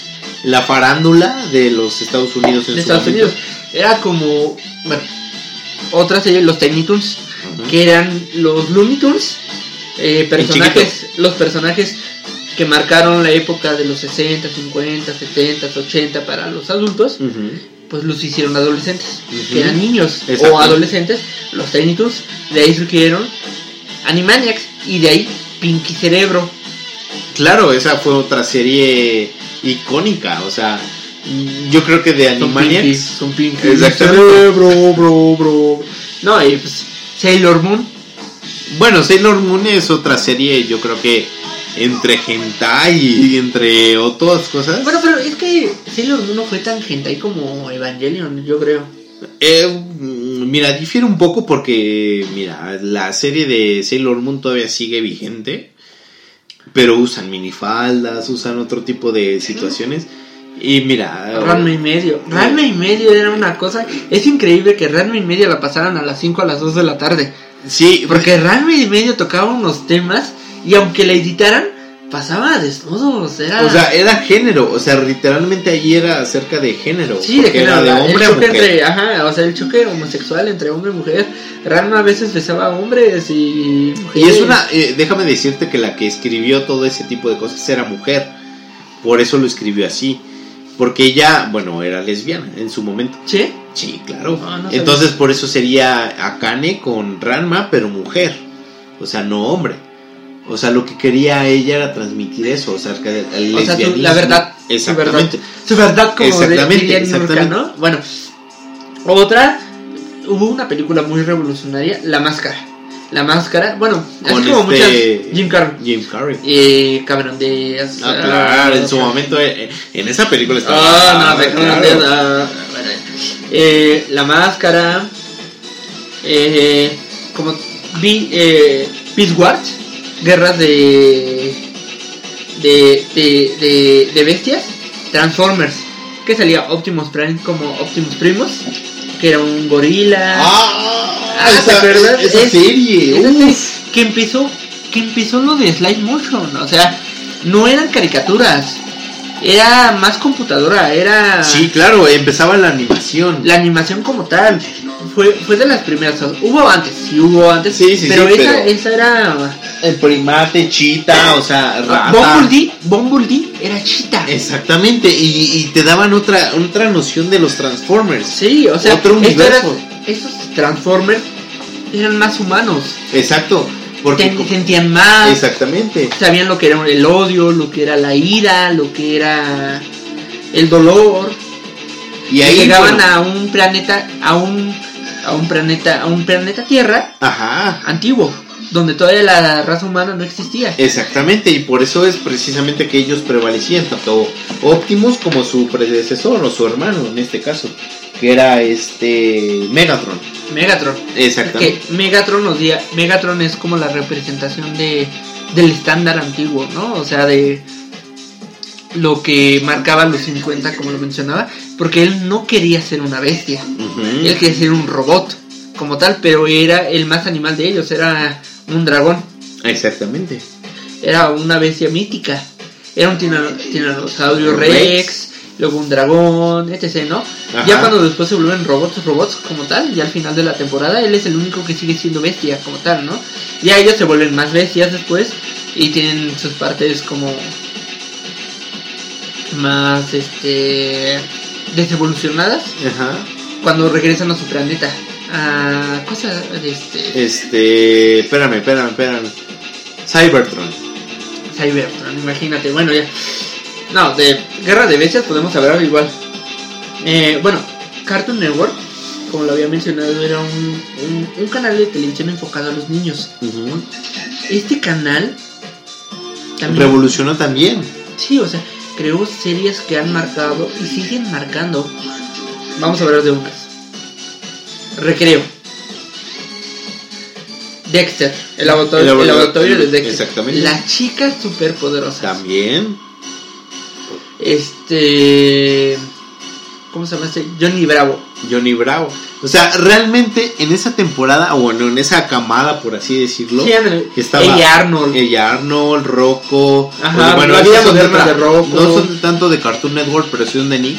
la farándula de los Estados Unidos en de Estados momento. Unidos. era como, bueno, otra serie, los Tiny Toons, que eran los Looney Tunes, eh, personajes, los personajes que marcaron la época de los 60, 50, 70, 80 para los adultos, pues los hicieron adolescentes, que eran niños Exacto. o adolescentes, los Tiny Toons, de ahí surgieron Animaniacs y de ahí Pinky Cerebro. Claro, esa fue otra serie icónica, o sea, yo creo que de Son Animaniacs. Pinky, son Pinky Exactamente. Cerebro, bro, bro. No, y pues Sailor Moon, Bueno, Sailor Moon es otra serie, yo creo que entre hentai y entre otras cosas. Bueno, pero es que Sailor Moon no fue tan hentai como Evangelion, yo creo. Eh, mira, difiere un poco porque, mira, la serie de Sailor Moon todavía sigue vigente, pero usan minifaldas, usan otro tipo de situaciones. Y mira, Ranma y medio. Ranma y medio era una cosa. Es increíble que Ranma y medio la pasaran a las 5 a las 2 de la tarde. sí, Porque Ranma y medio tocaba unos temas y aunque la editaran, pasaba desnudos. Era... O sea, era género, o sea, literalmente allí era acerca de género. Sí, de género, era de hombre el a mujer. entre, ajá, o sea, el choque homosexual entre hombre y mujer. Ranma a veces besaba a hombres y Y mujeres. es una, eh, déjame decirte que la que escribió todo ese tipo de cosas era mujer, por eso lo escribió así, porque ella, bueno, era lesbiana en su momento. ¿Sí? Sí, claro. Ah, no. Entonces por eso sería Akane con Ranma, pero mujer, o sea, no hombre. O sea, lo que quería ella era transmitir eso, o sea, el O sea, su- la verdad. Su verdad. Exactamente. Su verdad como Exactamente, diría exactamente. ¿no? Bueno, otra, hubo una película muy revolucionaria, La Máscara. La Máscara, bueno, así Con como este- muchas, Jim Carrey, Jim Carrey. eh, Cameron Díaz. Ah, claro, en su momento, eh, en esa película estaba. Ah, no, Cameron. Díaz, ah, bueno, eh, La Máscara, eh, como vi, eh, Peace guerras de, de, de, de, de bestias, Transformers, que salía Optimus Prime como Optimus Primus, que era un gorila. Ah, Ah, ¿te esa, acuerdas? esa Es- serie. esa serie que empezó que empezó lo de slide motion, o sea, no eran caricaturas, era más computadora, era Sí, claro, empezaba la animación. la animación como tal. Fue, fue de las primeras. Hubo antes, sí hubo antes. Sí, sí, pero sí, esa, pero- esa era. El primate, chita, o sea, rata. Bumblebee, Bumblebee era chita. Exactamente, y, y te daban otra, otra noción de los Transformers. Sí, o sea, Otro era- universo. esos Transformers eran más humanos. Exacto, porque Ten- sentían más. exactamente. Sabían lo que era el odio, lo que era la ira, lo que era el dolor. Y ahí llegaban bueno, a un planeta, a un, a un planeta, a un planeta Tierra Ajá, antiguo, donde todavía la raza humana no existía. exactamente, y por eso es precisamente que ellos prevalecían, tanto Optimus como su predecesor o su hermano en este caso, que era este Megatron. Megatron. Exactamente. Que Megatron nos Megatron es como la representación de del estándar antiguo, ¿no? O sea, de lo que marcaba los 50, como lo mencionaba, porque él no quería ser una bestia, él quería ser un robot como tal, pero era el más animal de ellos, era un dragón, Exactamente. era una bestia mítica, era un tirano- tiranosaurio Rex. rex, luego un dragón, etc., ¿no? Ajá. Ya cuando después se vuelven robots, robots como tal, ya al final de la temporada, él es el único que sigue siendo bestia como tal, ¿no? Ya ellos se vuelven más bestias después y tienen sus partes como más, este, desevolucionadas Ajá. cuando regresan a su planeta. A cosas, este, Este, espérame, espérame, espérame. Cybertron. Cybertron, imagínate, bueno, ya. No, de Guerra de Bestias podemos hablar igual. Eh, bueno, Cartoon Network, como lo había mencionado, era un, un, un canal de televisión enfocado a los niños. Este canal también. Revolucionó también. Sí, o sea, creó series que han marcado y siguen marcando. Vamos a hablar de unas. Recreo. Dexter, el laboratorio, El laboratorio- de Dexter. exactamente. Las chicas superpoderosas. También. Este. ¿Cómo se llama este? Johnny Bravo. Johnny Bravo. O sea, realmente en esa temporada, o bueno, en esa camada, por así decirlo, Sí, estaba Ella Arnold. ella Arnold, Rocco. Ajá, pues, la vida moderna de Rocco. No son tanto de Cartoon Network, pero sí de Nick.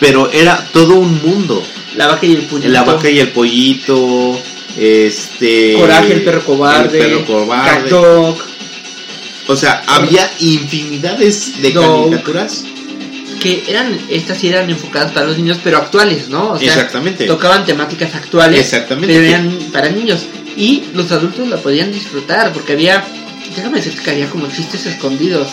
Pero era todo un mundo. La vaca y el pollito. La vaca y el pollito. Este. Coraje, el perro cobarde. El perro cobarde. O sea, había infinidades de caricaturas. Que eran, estas sí eran enfocadas para los niños, pero actuales, ¿no? O sea, Exactamente. tocaban temáticas actuales. Exactamente. Pero eran para niños. Y los adultos la podían disfrutar, porque había, déjame decirte que había como chistes escondidos.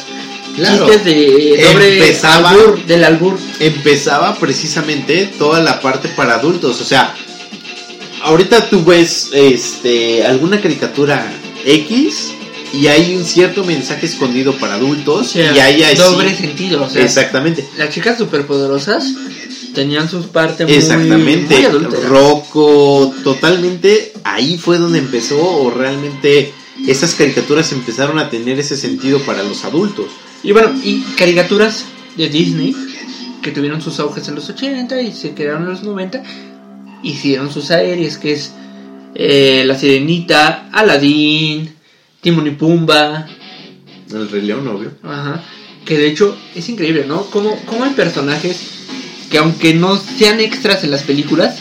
Claro. Chistes de doble Empezaba- albur, del albur. empezaba precisamente toda la parte para adultos. O sea, ahorita tú ves este alguna caricatura X y hay un cierto mensaje escondido para adultos y hay doble sentido. O sea, Exactamente. las chicas superpoderosas tenían sus partes muy, Exactamente. muy. Rocco, totalmente ahí fue donde empezó o realmente esas caricaturas empezaron a tener ese sentido para los adultos. Y bueno, y caricaturas de Disney que tuvieron sus auges en los 80 y se quedaron en los 90, hicieron sus series, que es eh, La Sirenita, Aladdin, Timon y Pumba, El Rey León, obvio. ajá, que de hecho es increíble, ¿no? Cómo, cómo hay personajes que aunque no sean extras en las películas,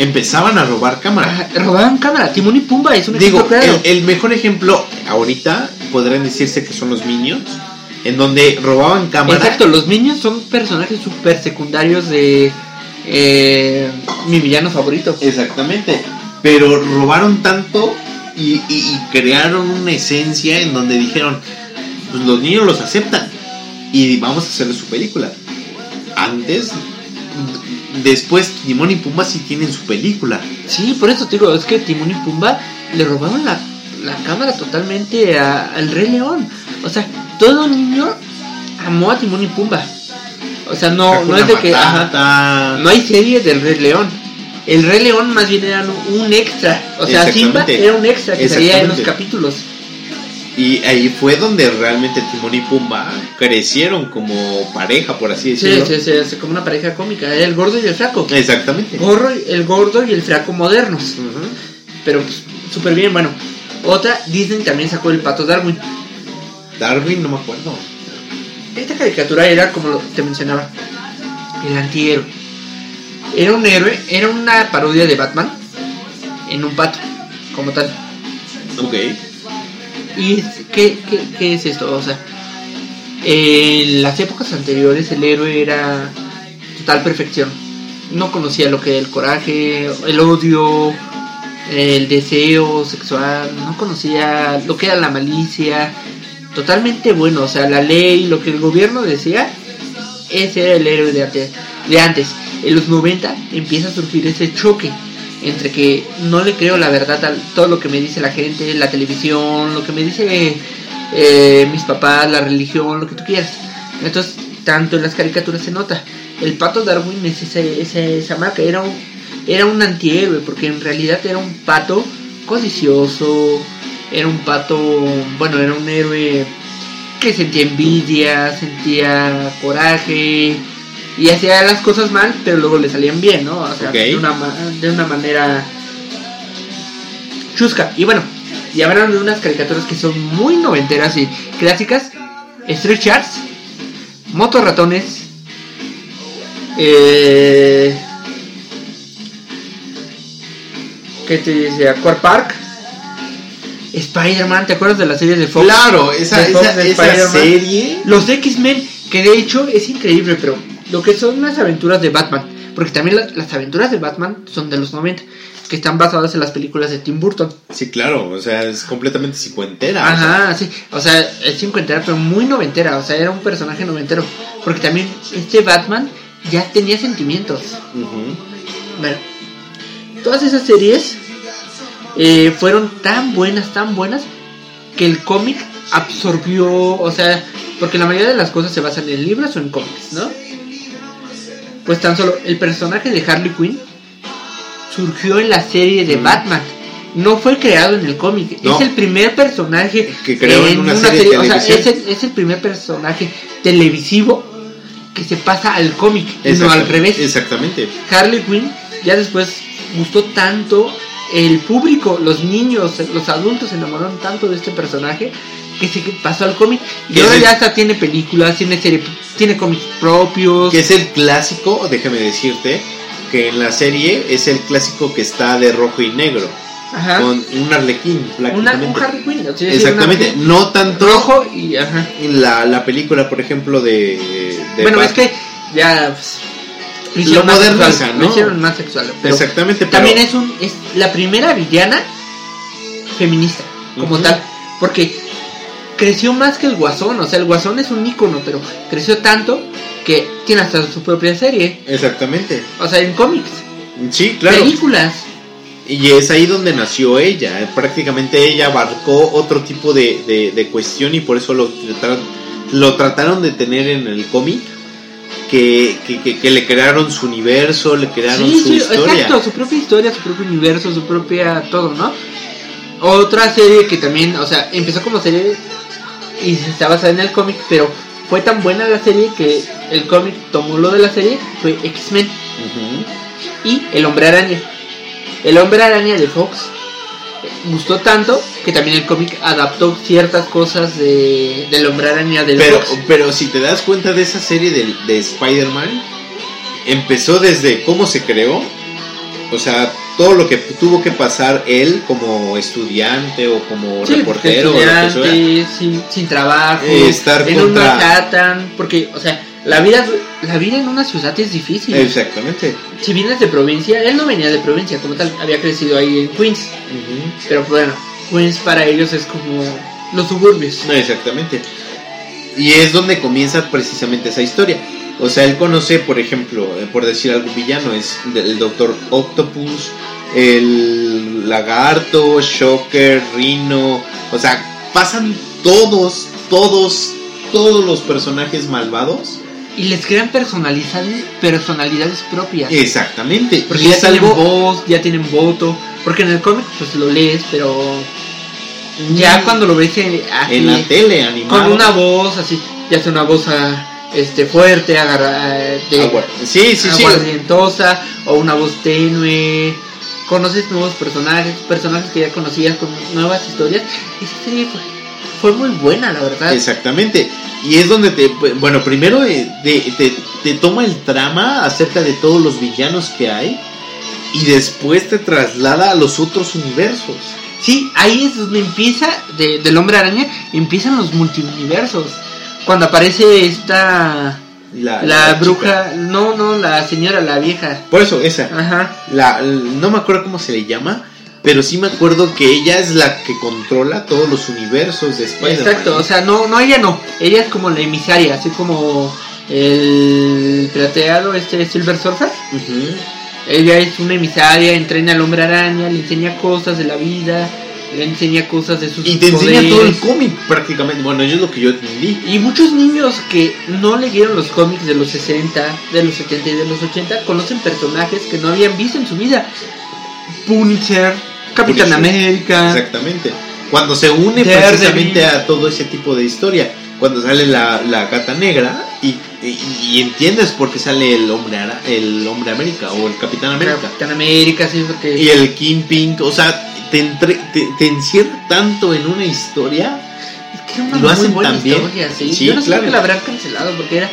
Empezaban a robar cámara. ajá, robaban cámara. Timon y Pumba es un Digo, ejemplo claro. el, el mejor ejemplo ahorita podrían decirse que son los Minions, en donde robaban cámara. Exacto, los niños son personajes super secundarios de eh, mi villano favorito. Exactamente. Pero robaron tanto y, y- y crearon una esencia en donde dijeron, pues los niños los aceptan y vamos a hacerle su película. Antes, después Timón y Pumba sí tienen su película. Sí, por eso te digo, es que Timón y Pumba le robaron la, la cámara totalmente a- al Rey León. O sea, todo niño amó a Timón y Pumba. O sea, no, no es de que... ajá, no hay serie del Rey León. El Rey León más bien era un- extra. O sea, Simba era un extra que salía en los capítulos. Y ahí fue donde realmente Timón y Pumba crecieron como pareja, por así Sí, decirlo. sí, sí, es como una pareja cómica. El gordo y el flaco. Exactamente. Gorro, el gordo y el flaco modernos. Ujú. Pero pues, súper bien, bueno. Otra, Disney también sacó el pato Darwin. Darwin, no me acuerdo. Esta caricatura era como te mencionaba, el antihéroe. Era un héroe, era una parodia de Batman en un pato, como tal. Ok. ¿Y qué, qué, qué es esto? O sea, en las épocas anteriores el héroe era total perfección. No conocía lo que era el coraje, el odio, el deseo sexual, no conocía lo que era la malicia. Totalmente bueno, o sea, la ley, lo que el gobierno decía, ese era el héroe de antes. De antes. En los 90 empieza a surgir ese choque entre que no le creo la verdad a todo lo que me dice la gente, la televisión, lo que me dice eh, mis papás, la religión, lo que tú quieras. Entonces, tanto en las caricaturas se nota. El pato Darwin es ese- ese- esa marca, era un, era un antihéroe, porque en realidad era un pato codicioso, era un pato, bueno, era un héroe que sentía envidia, sentía coraje y hacía las cosas mal, pero luego le salían bien, ¿no? O sea, de, una, ma- de una manera chusca. Y bueno, y hablando de unas caricaturas que son muy noventeras y clásicas, Street Charts, Moto Ratones, eh, ¿qué te dice? Aquar Park, Spider-Man, ¿te acuerdas de la serie de Fox? Claro, esa, De Fox esa, esa serie. Los X-Men, que de hecho es increíble, pero lo que son las aventuras de Batman, porque también la- las aventuras de Batman son de los 90, que están basadas en las películas de Tim Burton. Sí, claro, o sea, es completamente cincuentera. o sea, Ajá, sí, o sea, es cincuentera, pero muy noventera, o sea, era un personaje noventero, porque también este Batman ya tenía sentimientos. ujú. Bueno, todas esas series eh, fueron tan buenas, tan buenas, que el cómic absorbió, o sea, porque la mayoría de las cosas se basan en libros o en cómics, ¿no? Pues tan solo el personaje de Harley Quinn surgió en la serie de Mm. Batman. No fue creado en el cómic. No. Es el primer personaje Que creó en una serie de o sea, es el, es el primer personaje televisivo que se pasa al cómic no al revés. Exactamente. Harley Quinn ya después gustó tanto el público, los niños, los adultos se enamoraron tanto de este personaje que se pasó al cómic y ahora ya hasta tiene películas, tiene serie, tiene cómics propios. Que es el clásico, déjame decirte, que en la serie es el clásico que está de rojo y negro. Ajá. Con un arlequín, Una, un. Harley Quinn. o sea, Exactamente, no tanto rojo y ajá. la, la película, por ejemplo, de. de Bueno, es que ya pues, Lo sexual, ¿no? lo hicieron más sexual. Pero Exactamente, pero. también es un es la primera villana feminista como tal, porque creció más que el Guasón, o sea, el Guasón es un ícono, pero creció tanto que tiene hasta su propia serie, Exactamente. o sea, en cómics, Sí, claro. películas. Y es ahí donde nació ella. eh, Prácticamente ella abarcó otro tipo de, de- de cuestión y por eso lo trataron, lo trataron de tener en el cómic. Que, que, que- que le crearon su universo, le crearon Sí, su sí, historia. exacto, su propia historia, su propio universo, su propia todo, ¿no? Otra serie que también, o sea, empezó como serie y está basada en el cómic, pero fue tan buena la serie que el cómic tomó lo de la serie, fue X-Men y El Hombre Araña. El Hombre Araña de Fox gustó tanto que también el cómic adaptó ciertas cosas de, del Hombre Araña del Pero, Fox. pero si te das cuenta de esa serie de, de Spider-Man, empezó desde cómo se creó, o sea, todo lo que tuvo que pasar él como estudiante o como Sí, reportero o lo que sea. estudiante, sin, sin trabajo, Eh, estar en contra- un Manhattan, porque, o sea, la vida, la vida en una ciudad es difícil. Exactamente. Si vienes de provincia, él no venía de provincia como tal, había crecido ahí en Queens, pero bueno, Queens para ellos es como los suburbios. No, exactamente. Y es donde comienza precisamente esa historia. O sea, él conoce, por ejemplo, eh, por decir algo villano, es el Doctor Octopus, el Lagarto, Shocker, Rhino. O sea, pasan todos, todos, todos los personajes malvados. Y les crean personalidades, personalidades propias. Exactamente. Porque y ya es tienen algo. voz, ya tienen voto. Porque en el cómic pues lo lees, pero ya cuando lo ves en, así, En la tele animada. con una voz así, ya sea una voz ah, este fuerte, agarra, eh, de Agua- Sí, sí, sí. aguardientosa o una voz tenue. Conoces nuevos personajes, personajes que ya conocías con nuevas historias. Esa serie fue, fue muy buena, la verdad. Exactamente. Y es donde te. Bueno, primero eh, te, te- te toma el trama acerca de todos los villanos que hay. Y después te traslada a los otros universos. Sí, ahí es donde empieza, de, del hombre araña, empiezan los multiversos. Cuando aparece esta, La, la, la bruja, no, no, la señora, la vieja. Por eso, esa. Ajá. La, no me acuerdo cómo se le llama. Pero sí me acuerdo que ella es la que controla todos los universos de Spider-Man. Exacto, o sea, no, no, ella no. Ella es como la emisaria, así como el plateado, este Silver Surfer. Ella es una emisaria, entrena al hombre araña, le enseña cosas de la vida, le enseña cosas de sus Y te enseña poderes. todo el cómic prácticamente. Bueno, yo es lo que yo entendí. Y muchos niños que no leyeron los cómics de los 60, de los 70 y de los 80 conocen personajes que no habían visto en su vida. Punisher, Capitán Punisher. América. Exactamente. Cuando se une Daredevil. precisamente a todo ese tipo de historia. Cuando sale la, la gata negra y, y- y entiendes por qué sale el hombre el hombre América o el Capitán América. Capitán América, sí, porque... Y el Kingpin, o sea, te, entre- te, te encierra tanto en una historia. Es que era una lo hacen buena tan bien. historia, sí. Sí, Yo no sé claro. por qué la habrán cancelado, porque era...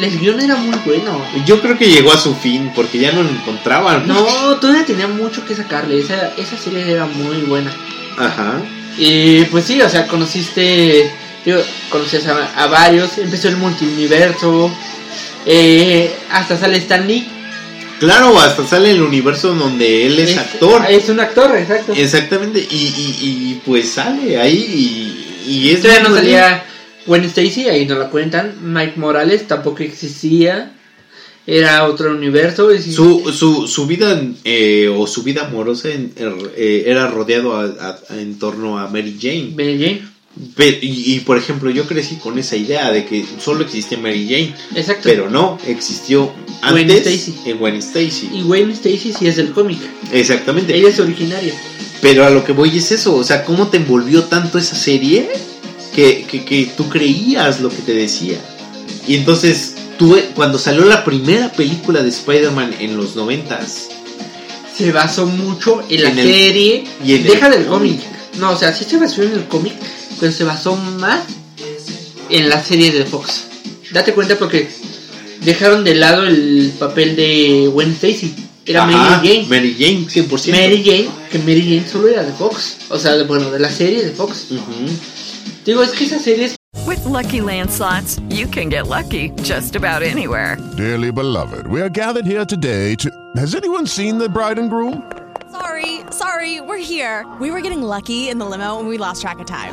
El guion era muy bueno. Yo creo que llegó a su fin porque ya no lo encontraban. No, todavía tenía mucho que sacarle. Esa, esa serie era muy buena. Ajá. Y pues sí, o sea, conociste, digo, conocías a, a varios, empezó el multiverso, eh, hasta sale Stan Lee. Claro, hasta sale el universo donde él es, actor. Es un actor, exacto. Exactamente. Y, y, y, pues sale ahí y, y es Todavía no salía Gwen Stacy, ahí no la cuentan. Mike Morales tampoco existía. Era otro universo. y Su, su, su vida eh, o su vida amorosa en- eh, era rodeado a- a- en torno a Mary Jane. Mary Jane. Y, y, por ejemplo, yo crecí con esa idea de que solo existía Mary Jane, Exacto. pero no, existió Gwen antes Stacy. en Gwen Stacy. Y Gwen Stacy sí es del cómic. Exactamente. Ella es originaria. Pero a lo que voy es eso, o sea, cómo te envolvió tanto esa serie que, que, que tú creías lo que te decía. Y entonces, tú, cuando salió la primera película de Spider-Man en los noventas, se basó mucho en la En el- serie. y en Deja el del cómic. cómic. No, o sea, sí se basó en el cómic, pero se basó más en la serie de Fox. Date cuenta porque dejaron de lado el papel de Gwen Stacy. era Ajá, Mary Jane. Mary Jane, 100%. Mary Jane, que Mary Jane solo era de Fox. O sea, de- bueno, de la serie de Fox. Ujú. Digo, es que esa serie es With Lucky Land slots, you can get lucky just about anywhere. Dearly beloved, we are gathered here today to. Has anyone seen the bride and groom? Sorry, sorry, we're here. We were getting lucky in the limo and we lost track of time.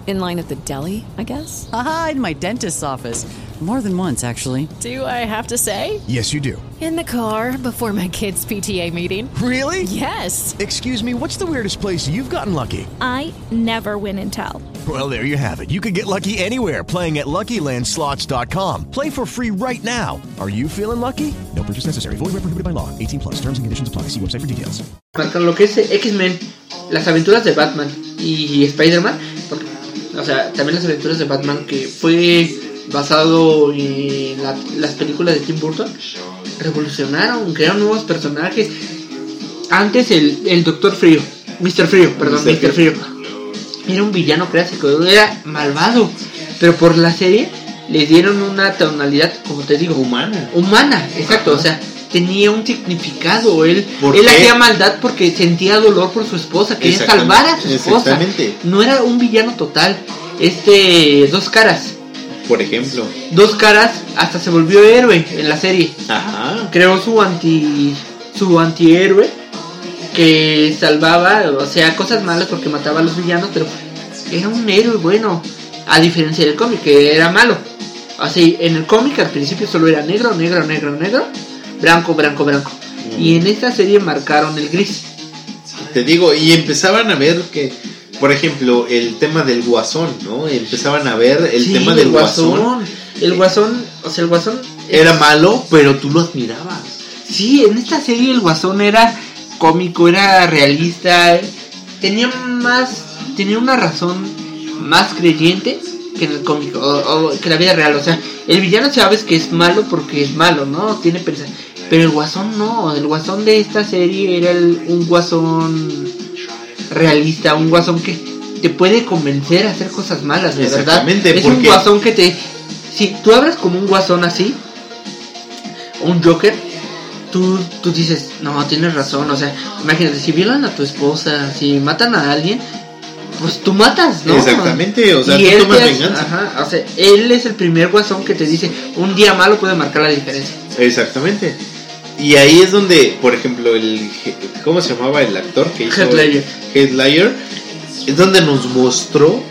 In line at the deli, I guess? Aha, in my dentist's office. More than once, actually. Do I have to say? Yes, you do. In the car before my kids' PTA meeting. Really? Yes. Excuse me, what's the weirdest place you've gotten lucky? I never win and tell. Well, there you have it. You can get lucky anywhere playing at LuckyLandSlots.com. Play for free right now. Are you feeling lucky? No purchase necessary. Void where prohibited by law. 18 plus. Terms and conditions apply. See website for details. marcan lo que es X-Men, las aventuras de Batman y Spider-Man. O sea, también las aventuras de Batman que fue basado en la- las películas de Tim Burton. Revolucionaron, crearon nuevos personajes. Antes el, el Doctor Frío, Mr. Frío, perdón, Mr. Mr. Frío. Era un villano clásico, era malvado. Pero por la serie le dieron una tonalidad, como te digo, Humana. humana, exacto, o sea, tenía un significado, él, ¿Por él hacía maldad porque sentía dolor por su esposa, quería salvar a su esposa, exactamente. no era un villano total, este, dos caras, Por ejemplo. dos caras, hasta se volvió héroe en la serie, Ajá. creó su anti, su antihéroe, que salvaba, o sea, cosas malas porque mataba a los villanos, pero era un héroe bueno, a diferencia del cómic, que era malo. Así, en el cómic al principio solo era negro, negro, negro, negro, blanco, blanco, blanco. Y en esta serie marcaron el gris. Te digo, y empezaban a ver que, por ejemplo, el tema del guasón, ¿no? Empezaban a ver el Sí, tema del guasón. El guasón, o sea, el guasón Era malo, pero tú lo admirabas. Sí, en esta serie el guasón era cómico, era realista, eh, tenía más, tenía una razón más creyente que en el cómic, o, o que la vida real, o sea, el villano sabes que es malo porque es malo, ¿no? Tiene pensamiento, pero el guasón no, el guasón de esta serie era el- un guasón realista, un guasón que te puede convencer a hacer cosas malas, de verdad. Exactamente, Es un guasón que te, si tú hablas como un guasón así, un Joker, tú, tú dices, no, tienes razón, o sea, imagínate, si violan a tu esposa, si matan a alguien, pues tú matas, ¿no? Exactamente, o sea, Y tú tomas venganza. Ajá, o sea, él es el primer guasón que te dice, un día malo puede marcar la diferencia. Exactamente. Y ahí es donde, por ejemplo, el ¿cómo se llamaba el actor que hizo Ledger? Es donde nos mostró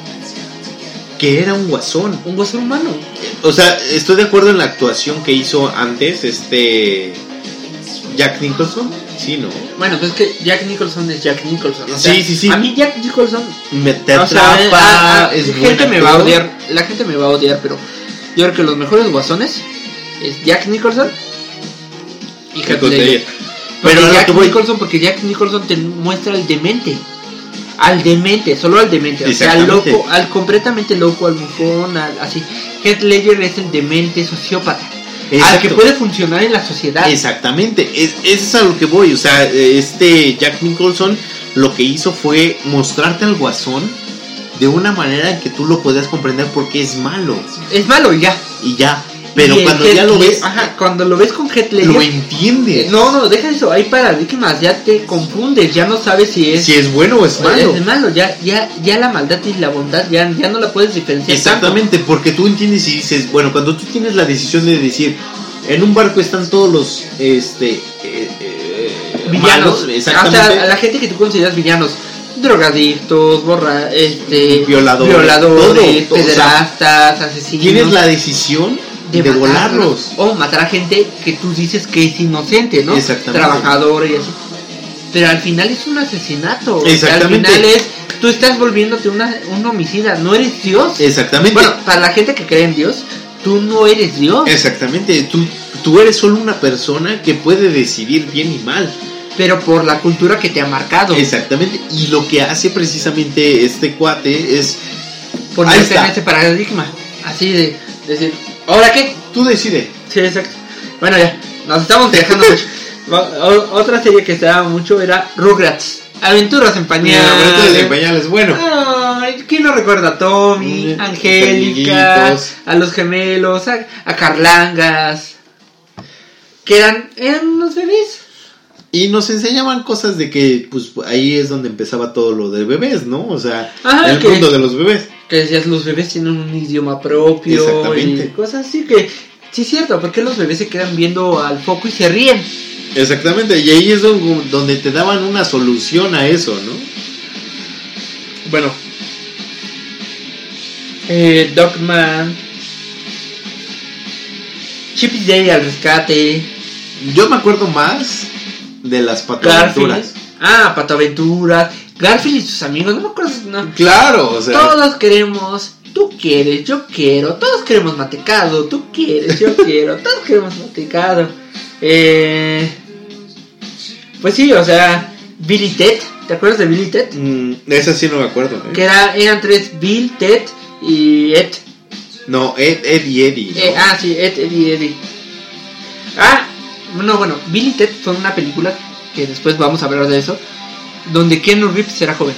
que era un guasón. Un guasón humano. O sea, estoy de acuerdo en la actuación que hizo antes este Jack Nicholson. Sí, ¿no? Bueno, pues es que Jack Nicholson es Jack Nicholson. o Sí, sea, sí, sí. A mí Jack Nicholson Me te O sea, atrapa, a- a- es la gente me va a odiar, la gente me va a odiar, pero yo creo que los mejores guasones es Jack Nicholson y Heath Ledger. Pero Jack que voy- Nicholson, porque Jack Nicholson te muestra al demente. Al demente, solo al demente. O sea, al loco, al completamente loco, al bufón, al, así. Heath Ledger es el demente sociópata. Al que puede funcionar en la sociedad. Exactamente, es, es a lo que voy. O sea, este Jack Nicholson lo que hizo fue mostrarte al guasón de una manera en que tú lo podías comprender porque es malo. Es malo y ya. Y ya. Pero cuando ya lo ves, ajá, cuando lo ves con Heath Ledger, lo entiendes. No, no, deja eso, hay paradigmas, ya te confundes, ya no sabes si es, Si es bueno o es malo. Es malo, ya, ya, ya la maldad y la bondad ya, ya no la puedes diferenciar. Exactamente, porque tú entiendes y dices, bueno, cuando tú tienes la decisión de decir, en un barco están todos los este eh, eh. Villanos, malos, o exactamente. sea, la gente que tú consideras villanos, drogadictos, borra, este, Violadores, violadores, todo, pederastas, asesinos. tienes la decisión de, volarlos. O matar a gente que tú dices que es inocente, ¿no? Exactamente. Trabajador y así. Pero al final es un asesinato. Exactamente. al final es. Tú estás volviéndote una, un homicida, no eres Dios. Exactamente. Bueno, para la gente que cree en Dios, tú no eres Dios. Exactamente, tú, tú eres solo una persona que puede decidir bien y mal. Pero por la cultura que te ha marcado. Exactamente, y lo que hace precisamente este cuate es ponerte está. en ese paradigma. Así de decir, ¿ahora qué? Tú decides. Sí, exacto. Bueno, ya, nos estamos viajando mucho. Otra serie que se daba mucho era Rugrats. Aventuras en pañales. Aventuras en pañales, bueno. Ay, ¿quién no recuerda a Tommy, Mm, Angélica, a los gemelos, a, a Carlangas? Que eran, eran unos bebés. Y nos enseñaban cosas de que, pues ahí es donde empezaba todo lo de bebés, ¿no? O sea, Ajá, el que- mundo de los bebés. Que decías, los bebés tienen un idioma propio. Exactamente. Y cosas así que, sí es cierto, porque los bebés se quedan viendo al foco y se ríen. Exactamente, y ahí es donde, donde te daban una solución a eso, ¿no? Bueno. Eh, Dogman. Chip y Dale al rescate. Yo me acuerdo más de las pataventuras. Ah, Pataventuras. Garfield y sus amigos. No me acuerdo. no. Claro, o sea, Todos queremos. Tú quieres, yo quiero. Todos queremos matecado. Tú quieres, yo quiero. Todos queremos matecado. Eh, pues sí, o sea. Billy Ted. ¿Te acuerdas de Billy Ted? mm, esa sí no me acuerdo. ¿eh? Que era, eran tres: Bill, Ted y Ed. No, Ed, Ed y Eddie. ¿no? Eh, ah, sí, Ed, Eddie, Eddie. Ah, no, bueno, Billy Ted fue una película que después vamos a hablar de eso, donde Keanu Reeves era joven,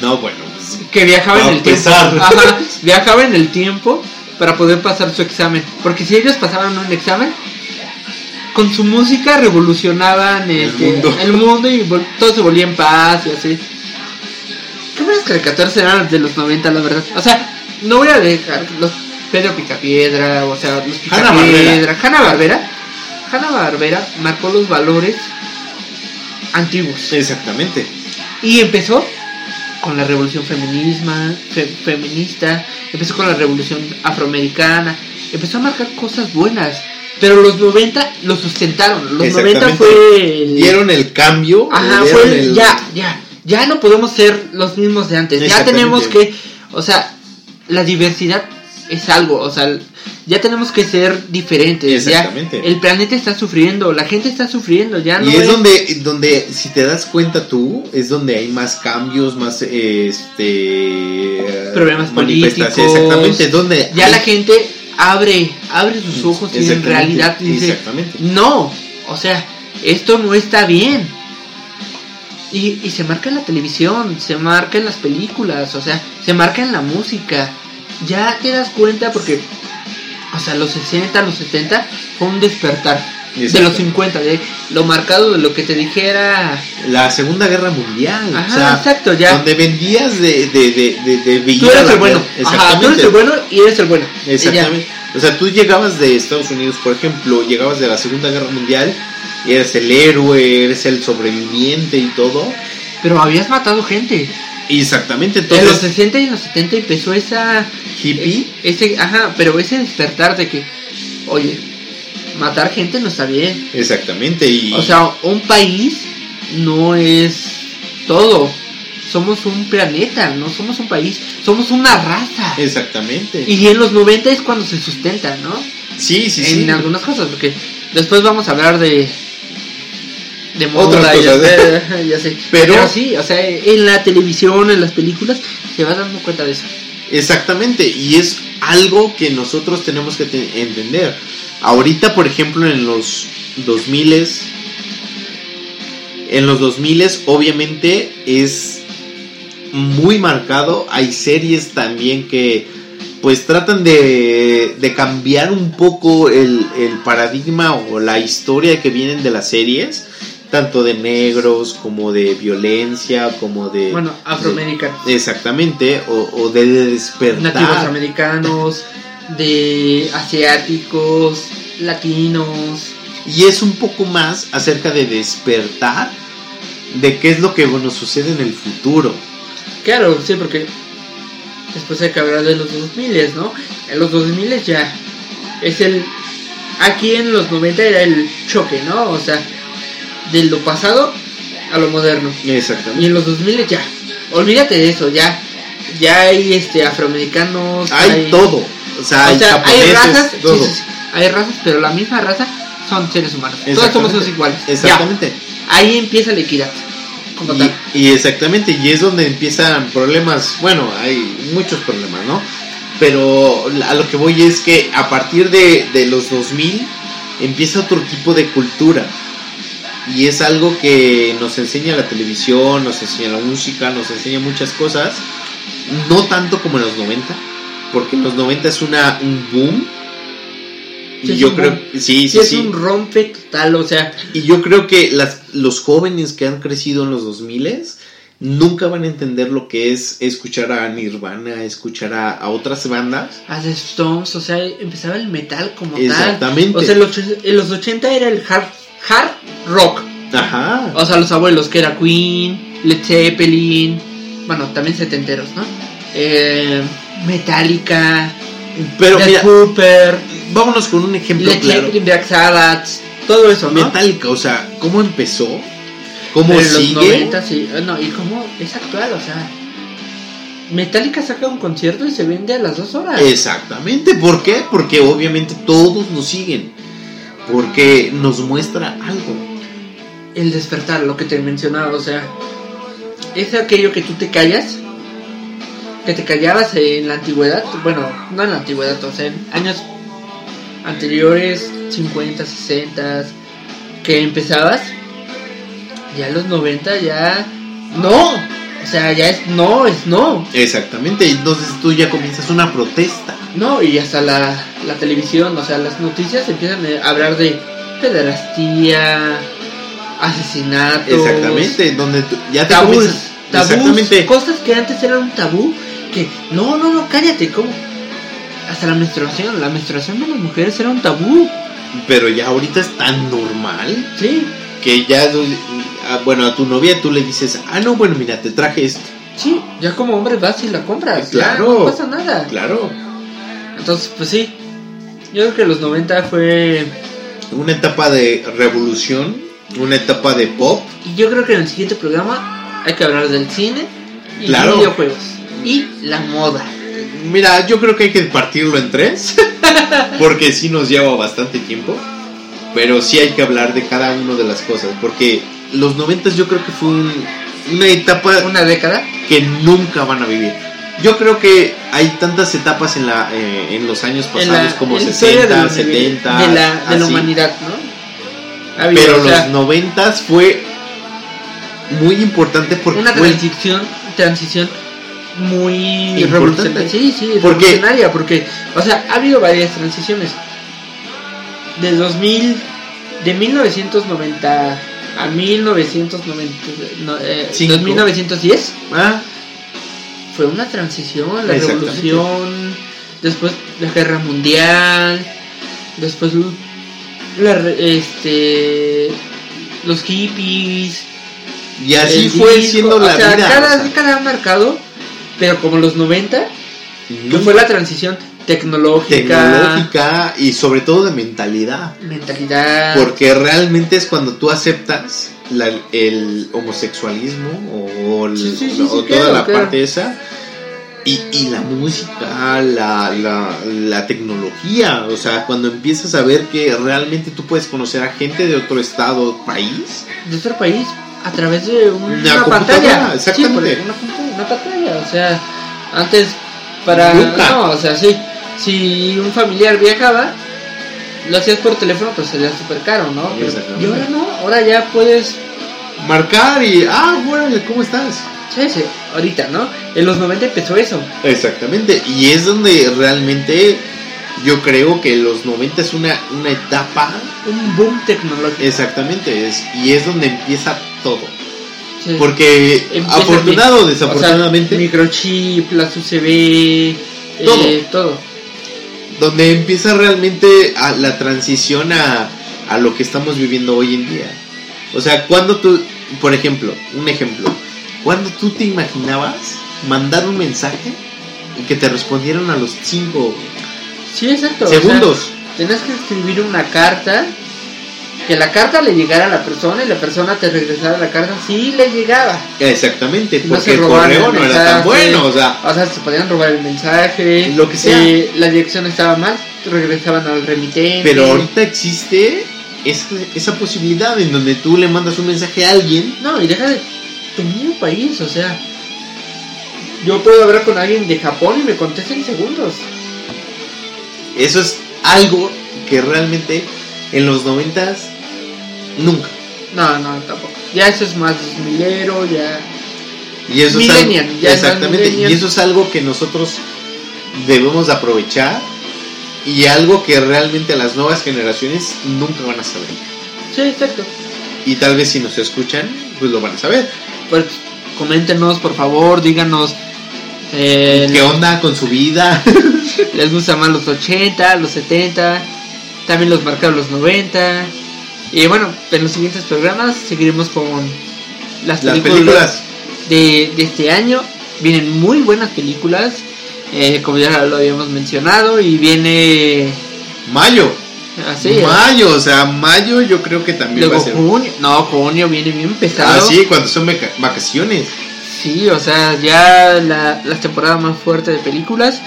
No, bueno, pues, que viajaba en el tiempo. empezar. Ajá, viajaba en el tiempo para poder pasar su examen, porque si ellos pasaban un examen, con su música revolucionaban mundo. el mundo y todo se volvía en paz y así. Qué buenas caricaturas eran de los 90, la verdad. O sea, no voy a dejar los Pedro Picapiedra, o sea, los Picapiedra, Hanna Barbera. Hanna Barbera marcó los valores antiguos. exactamente. Y empezó con la revolución feminisma, fe- feminista, empezó con la revolución afroamericana, empezó a marcar cosas buenas. Pero los 90 lo sustentaron. Los 90 Exactamente. fue el, Dieron el cambio. Ajá, fue el- ya, ya, ya no podemos ser los mismos de antes. Ya tenemos que, o sea, la diversidad es algo, o sea, ya tenemos que ser diferentes. ya. Exactamente. el planeta está sufriendo, la gente está sufriendo, ya no Y es donde, donde, si te das cuenta tú, es donde hay más cambios, más este problemas políticos. Exactamente, donde ya hay- la gente abre, abre sus ojos y en realidad dice, exactamente. no, o sea, esto no está bien. Y, y se marca en la televisión, se marca en las películas, o sea, se marca en la música. Ya te das cuenta porque, o sea, los 60, los 70 fue un despertar. De los 50, de lo marcado de lo que te dijera. la Segunda Guerra Mundial. Ajá, o sea, exacto, ya. Donde vendías de, de, de, de, de Tú eres el bueno. Ajá, tú eres el bueno y eres el bueno. Exactamente. O sea, tú llegabas de Estados Unidos, por ejemplo, llegabas de la Segunda Guerra Mundial, y eres el héroe, eres el sobreviviente y todo. Pero habías matado gente. Exactamente, en los entonces 60 y en los 70 empezó esa. hippie. Ese, ajá, pero ese despertar de que, oye, matar gente no está bien. Exactamente, y O sea, un país no es todo. Somos un planeta, no somos un país, somos una raza. exactamente. Y en los 90 es cuando se sustenta, ¿no? sí, sí, en sí. algunas cosas, porque después vamos a hablar de de Otras ya, cosas. sé, ya sé. Pero- Pero, sí, o sea, en la televisión, en las películas, se va dando cuenta de eso. Exactamente, y es algo que nosotros tenemos que te- entender. Ahorita, por ejemplo, en los 2000 en los 2000 obviamente es muy marcado. Hay series también que pues tratan de, de cambiar un poco el, el paradigma o la historia que vienen de las series, tanto de negros como de violencia, como de... Bueno, afroamericanos. de- exactamente, o, o de despertar. Nativos americanos, de asiáticos, latinos. Y es un poco más acerca de despertar de qué es lo que bueno, sucede en el futuro. Claro, sí, porque después hay que hablar de los 2000, ¿no? En los 2000 ya es el... Aquí en los 90 era el choque, ¿no? O sea, de lo pasado a lo moderno. Y Exactamente. en los 2000 ya, olvídate de eso, ya. Ya hay este afroamericanos. Hay todo. O sea, hay o sea, hay razas, todo. sí, sí, hay razas, pero la misma raza son seres humanos. Todos somos todos iguales. Ya. Exactamente. Ahí empieza la equidad. como y, tal. y exactamente, y es donde empiezan problemas, bueno, hay muchos problemas, ¿no? Pero a lo que voy es que a partir de, de los 2000 empieza otro tipo de cultura. Y es algo que nos enseña la televisión, nos enseña la música, nos enseña muchas cosas. No tanto como en los 90, porque en los 90 es una, un boom. Sí, Y yo creo, boom. sí, sí, es sí. un rompe total, o sea, Y yo creo que las, los jóvenes que han crecido en los 2000 nunca van a entender lo que es escuchar a Nirvana, escuchar a, a otras bandas. a The Stones, o sea, empezaba el metal como Exactamente. tal. O sea, en los, en los 80 era el hard, hard rock. Ajá. O sea, los abuelos, que era Queen, Led Zeppelin, bueno, también setenteros, ¿no? Eh, Metallica, Pero Death mira, Cooper, vámonos con un ejemplo Led claro. Zeppelin, Black Sabbath, todo eso, ¿no? Metallica, o sea, ¿cómo empezó? ¿Cómo Pero en sigue? los 90, sí. No, y cómo es actual, o sea. Metallica saca un concierto y se vende a las dos horas. Exactamente, ¿por qué? Porque obviamente todos nos siguen. Porque nos muestra algo. El despertar, lo que te mencionaba, o sea. Es aquello que tú te callas. Que te callabas en la antigüedad. Bueno, no en la antigüedad, o sea, en años anteriores, 50, 60, que empezabas. Ya en los 90 ya. ¡No! O sea, ya es no, es no. Exactamente, entonces tú ya comienzas una protesta. No, y hasta la, la televisión, o sea, las noticias empiezan a hablar de pederastía, asesinatos. Exactamente, donde tú ya te tabús, comienzas. tabús, Exactamente. cosas que antes eran un tabú, que no, no, no, cállate, ¿cómo? Hasta la menstruación, la menstruación de las mujeres era un tabú. Pero ya ahorita es tan normal Sí, que ya, ah, bueno, a tu novia tú le dices, ah, no, bueno, mira, te traje esto. sí, ya como hombre vas y la compras, ya, Claro. no pasa nada. Claro, Entonces, pues sí, yo creo que los 90 fue... una etapa de revolución, una etapa de pop. Y yo creo que en el siguiente programa hay que hablar del cine y Claro. videojuegos y la moda. Mira, yo creo que hay que partirlo en tres, porque sí nos lleva bastante tiempo, pero sí hay que hablar de cada una de las cosas, porque los noventas yo creo que fue un- una etapa Una década. que nunca van a vivir. Yo creo que hay tantas etapas en la eh, en los años pasados la, como en la historia 60, de, la, 70, de la, de la humanidad, ¿no? Habido, Pero o sea, los noventas fue muy importante porque una transición, transición muy Importante. revolucionaria. Sí, sí, Porque- revolucionaria, porque, o sea, ha habido varias transiciones. De 2000, de 1990 a 1990, no, eh, Cinco. 2910, Ah, fue una transición, la revolución, después la guerra mundial, después la, este, los hippies, y así fue disco, siendo la o sea, vida. Cada o sea, década ha marcado, pero como los 90, que nunca- fue la transición tecnológica, tecnológica y sobre todo de mentalidad. mentalidad. Porque realmente es cuando tú aceptas la- el homosexualismo o, el- Sí, sí, sí, o sí, toda claro, la claro. parte esa. Y, y la música, la, la, la tecnología, o sea, cuando empiezas a ver que realmente tú puedes conocer a gente de otro estado, país, de otro país a través de un- Una una, pantalla. exactamente. Una, una pantalla, o sea, antes para Nunca. no, o sea, sí, si un familiar viajaba, lo hacías por teléfono, pues sería súper caro, ¿no? Pero- y ahora no, ahora ya puedes, marcar y, ah, bueno, ¿cómo estás? sí, sí, ahorita, ¿no? En los 90 empezó eso. Exactamente, y es donde realmente yo creo que los 90 es una, una etapa Un boom tecnológico. Exactamente, es, y es donde empieza todo. Sí. Porque Empieza afortunado o mi- desafortunadamente, o sea, microchip, las UCB, Todo. eh, todo. Donde empieza realmente a la transición a, a lo que estamos viviendo hoy en día. O sea, cuando tú, por ejemplo, un ejemplo, cuando tú te imaginabas mandar un mensaje y que te respondieran a los 5 Sí, exacto. o sea, segundos. Tenías que escribir una carta, que la carta le llegara a la persona y la persona te regresara la carta si le llegaba. Exactamente, No porque se el correo el no era tan bueno, o sea, O sea, se podían robar el mensaje, Lo que sea. eh, la dirección estaba mal, regresaban al remitente. pero ahorita existe esa, esa posibilidad en donde tú le mandas un mensaje a alguien No, y deja de. pequeño país, o sea, yo puedo hablar con alguien de Japón y me contesta en segundos. Eso es algo que realmente en los noventas nunca. No, no, tampoco. Ya eso es más milero, ya. Y eso Millennial, es algo, ya exactamente. Y eso es algo que nosotros debemos aprovechar y algo que realmente las nuevas generaciones nunca van a saber. Sí, exacto. Y tal vez si nos escuchan, pues lo van a saber. Pues coméntenos, por favor, díganos. eh, ¿Qué onda con su vida? les gusta más los 80, los 70, también los marcados los 90. Y bueno, en los siguientes programas seguiremos con las Las películas, películas. De, de este año. Vienen muy buenas películas, eh, como ya lo habíamos mencionado, y viene Mayo. así. mayo, o sea, mayo yo creo que también Luego va a ser. junio, no, junio viene bien pesado. Ah, sí, cuando son vaca- vacaciones. Sí, o sea, ya la, la temporada más fuerte de películas.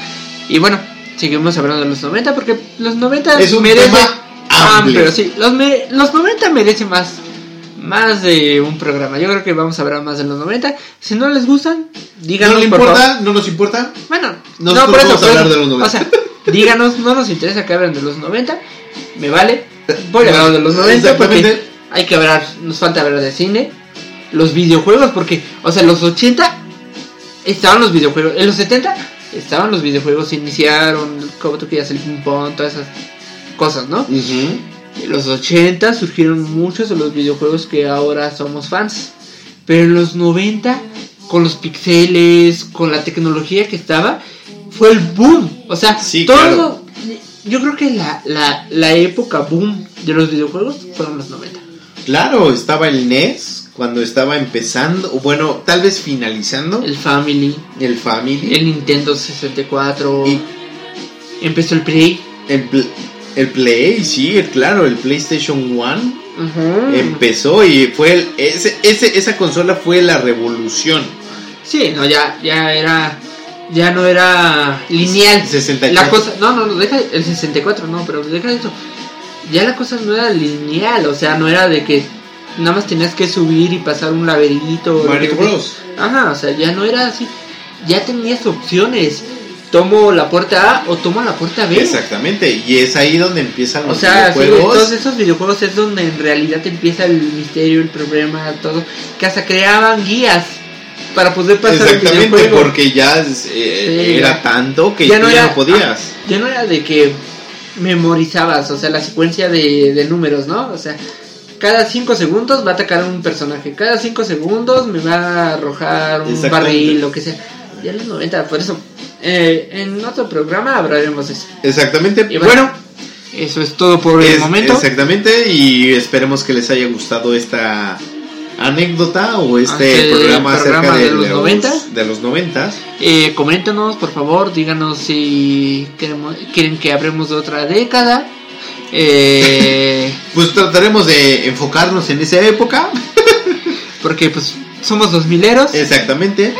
Y bueno, seguimos hablando de los 90 porque los 90 Es un merece- tema amplio. sí, los, me- los 90 merecen más, más de un programa. Yo creo que vamos a hablar más de los 90. Si no les gustan, díganos ¿No por importa? favor. ¿No nos importa? Bueno, Nosotros no, por eso, vamos a por hablar eso. de los 90. O sea, díganos, no nos interesa que hablen de los 90. Me vale. Voy a hablar de los 90 porque hay que hablar, nos falta hablar de cine, los videojuegos, porque, o sea, los 80 estaban los videojuegos, en los 70 estaban los videojuegos, iniciaron, como tú quieras, el ping pong, todas esas cosas, ¿no? En los 80 surgieron muchos de los videojuegos que ahora somos fans, pero en los 90, con los pixeles, con la tecnología que estaba, fue el boom, o sea, todo... claro. Yo creo que la, la, la época boom de los videojuegos fueron los 90. Claro, estaba el NES cuando estaba empezando, o bueno, tal vez finalizando. El Family. El Family. El Nintendo 64. Empezó el Play. El, pl- el Play, sí, claro, el PlayStation 1 Ujú. empezó y fue el, ese, ese, esa consola fue la revolución. Sí, no, ya, ya era. Ya no era lineal. 64. La cosa. No, no, no, deja el 64, no, pero deja eso. Ya la cosa no era lineal, o sea, no era de que nada más tenías que subir y pasar un laberinto. Mario Bros. Ajá, o sea, ya no era así. Ya tenías opciones. Tomo la puerta A o tomo la puerta B. Exactamente, y es ahí donde empiezan O los sea, sí, videojuegos. todos esos videojuegos es donde en realidad empieza el misterio, el problema, todo. Que hasta creaban guías para poder pasar el Exactamente, videojuego. porque ya eh, Sí, era tanto que Ya no no, era- podías. Ya no era de que memorizabas, o sea, la secuencia de, de números, ¿no? O sea, cada 5 segundos va a atacar a un personaje, cada 5 segundos me va a arrojar un barril, lo que sea. Ya en los 90, por eso, eh, en otro programa hablaremos de eso. Exactamente. Y bueno, eso es todo por el Es- momento. Exactamente, y esperemos que les haya gustado esta anécdota o este Este programa, programa acerca de de, los los 90. De los 90. Eh, coméntenos, por favor, díganos si queremos, quieren que hablemos de otra década. Eh, Pues trataremos de enfocarnos en esa época. porque pues somos dos mileros. Exactamente.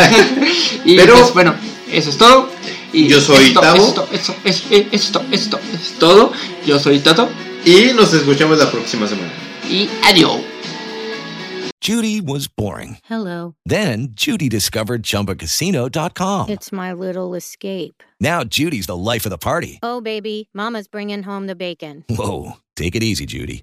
y Pero- pues bueno, eso es todo. Y Yo soy esto, Tavo. Esto, esto, esto, esto, esto es todo. Yo soy Tato. Y nos escuchamos la próxima semana. Y adiós. Judy was boring. Hello. Then Judy discovered ChumbaCasino.com. It's my little escape. Now Judy's the life of the party. Oh, baby, Mama's bringing home the bacon. Whoa, take it easy, Judy.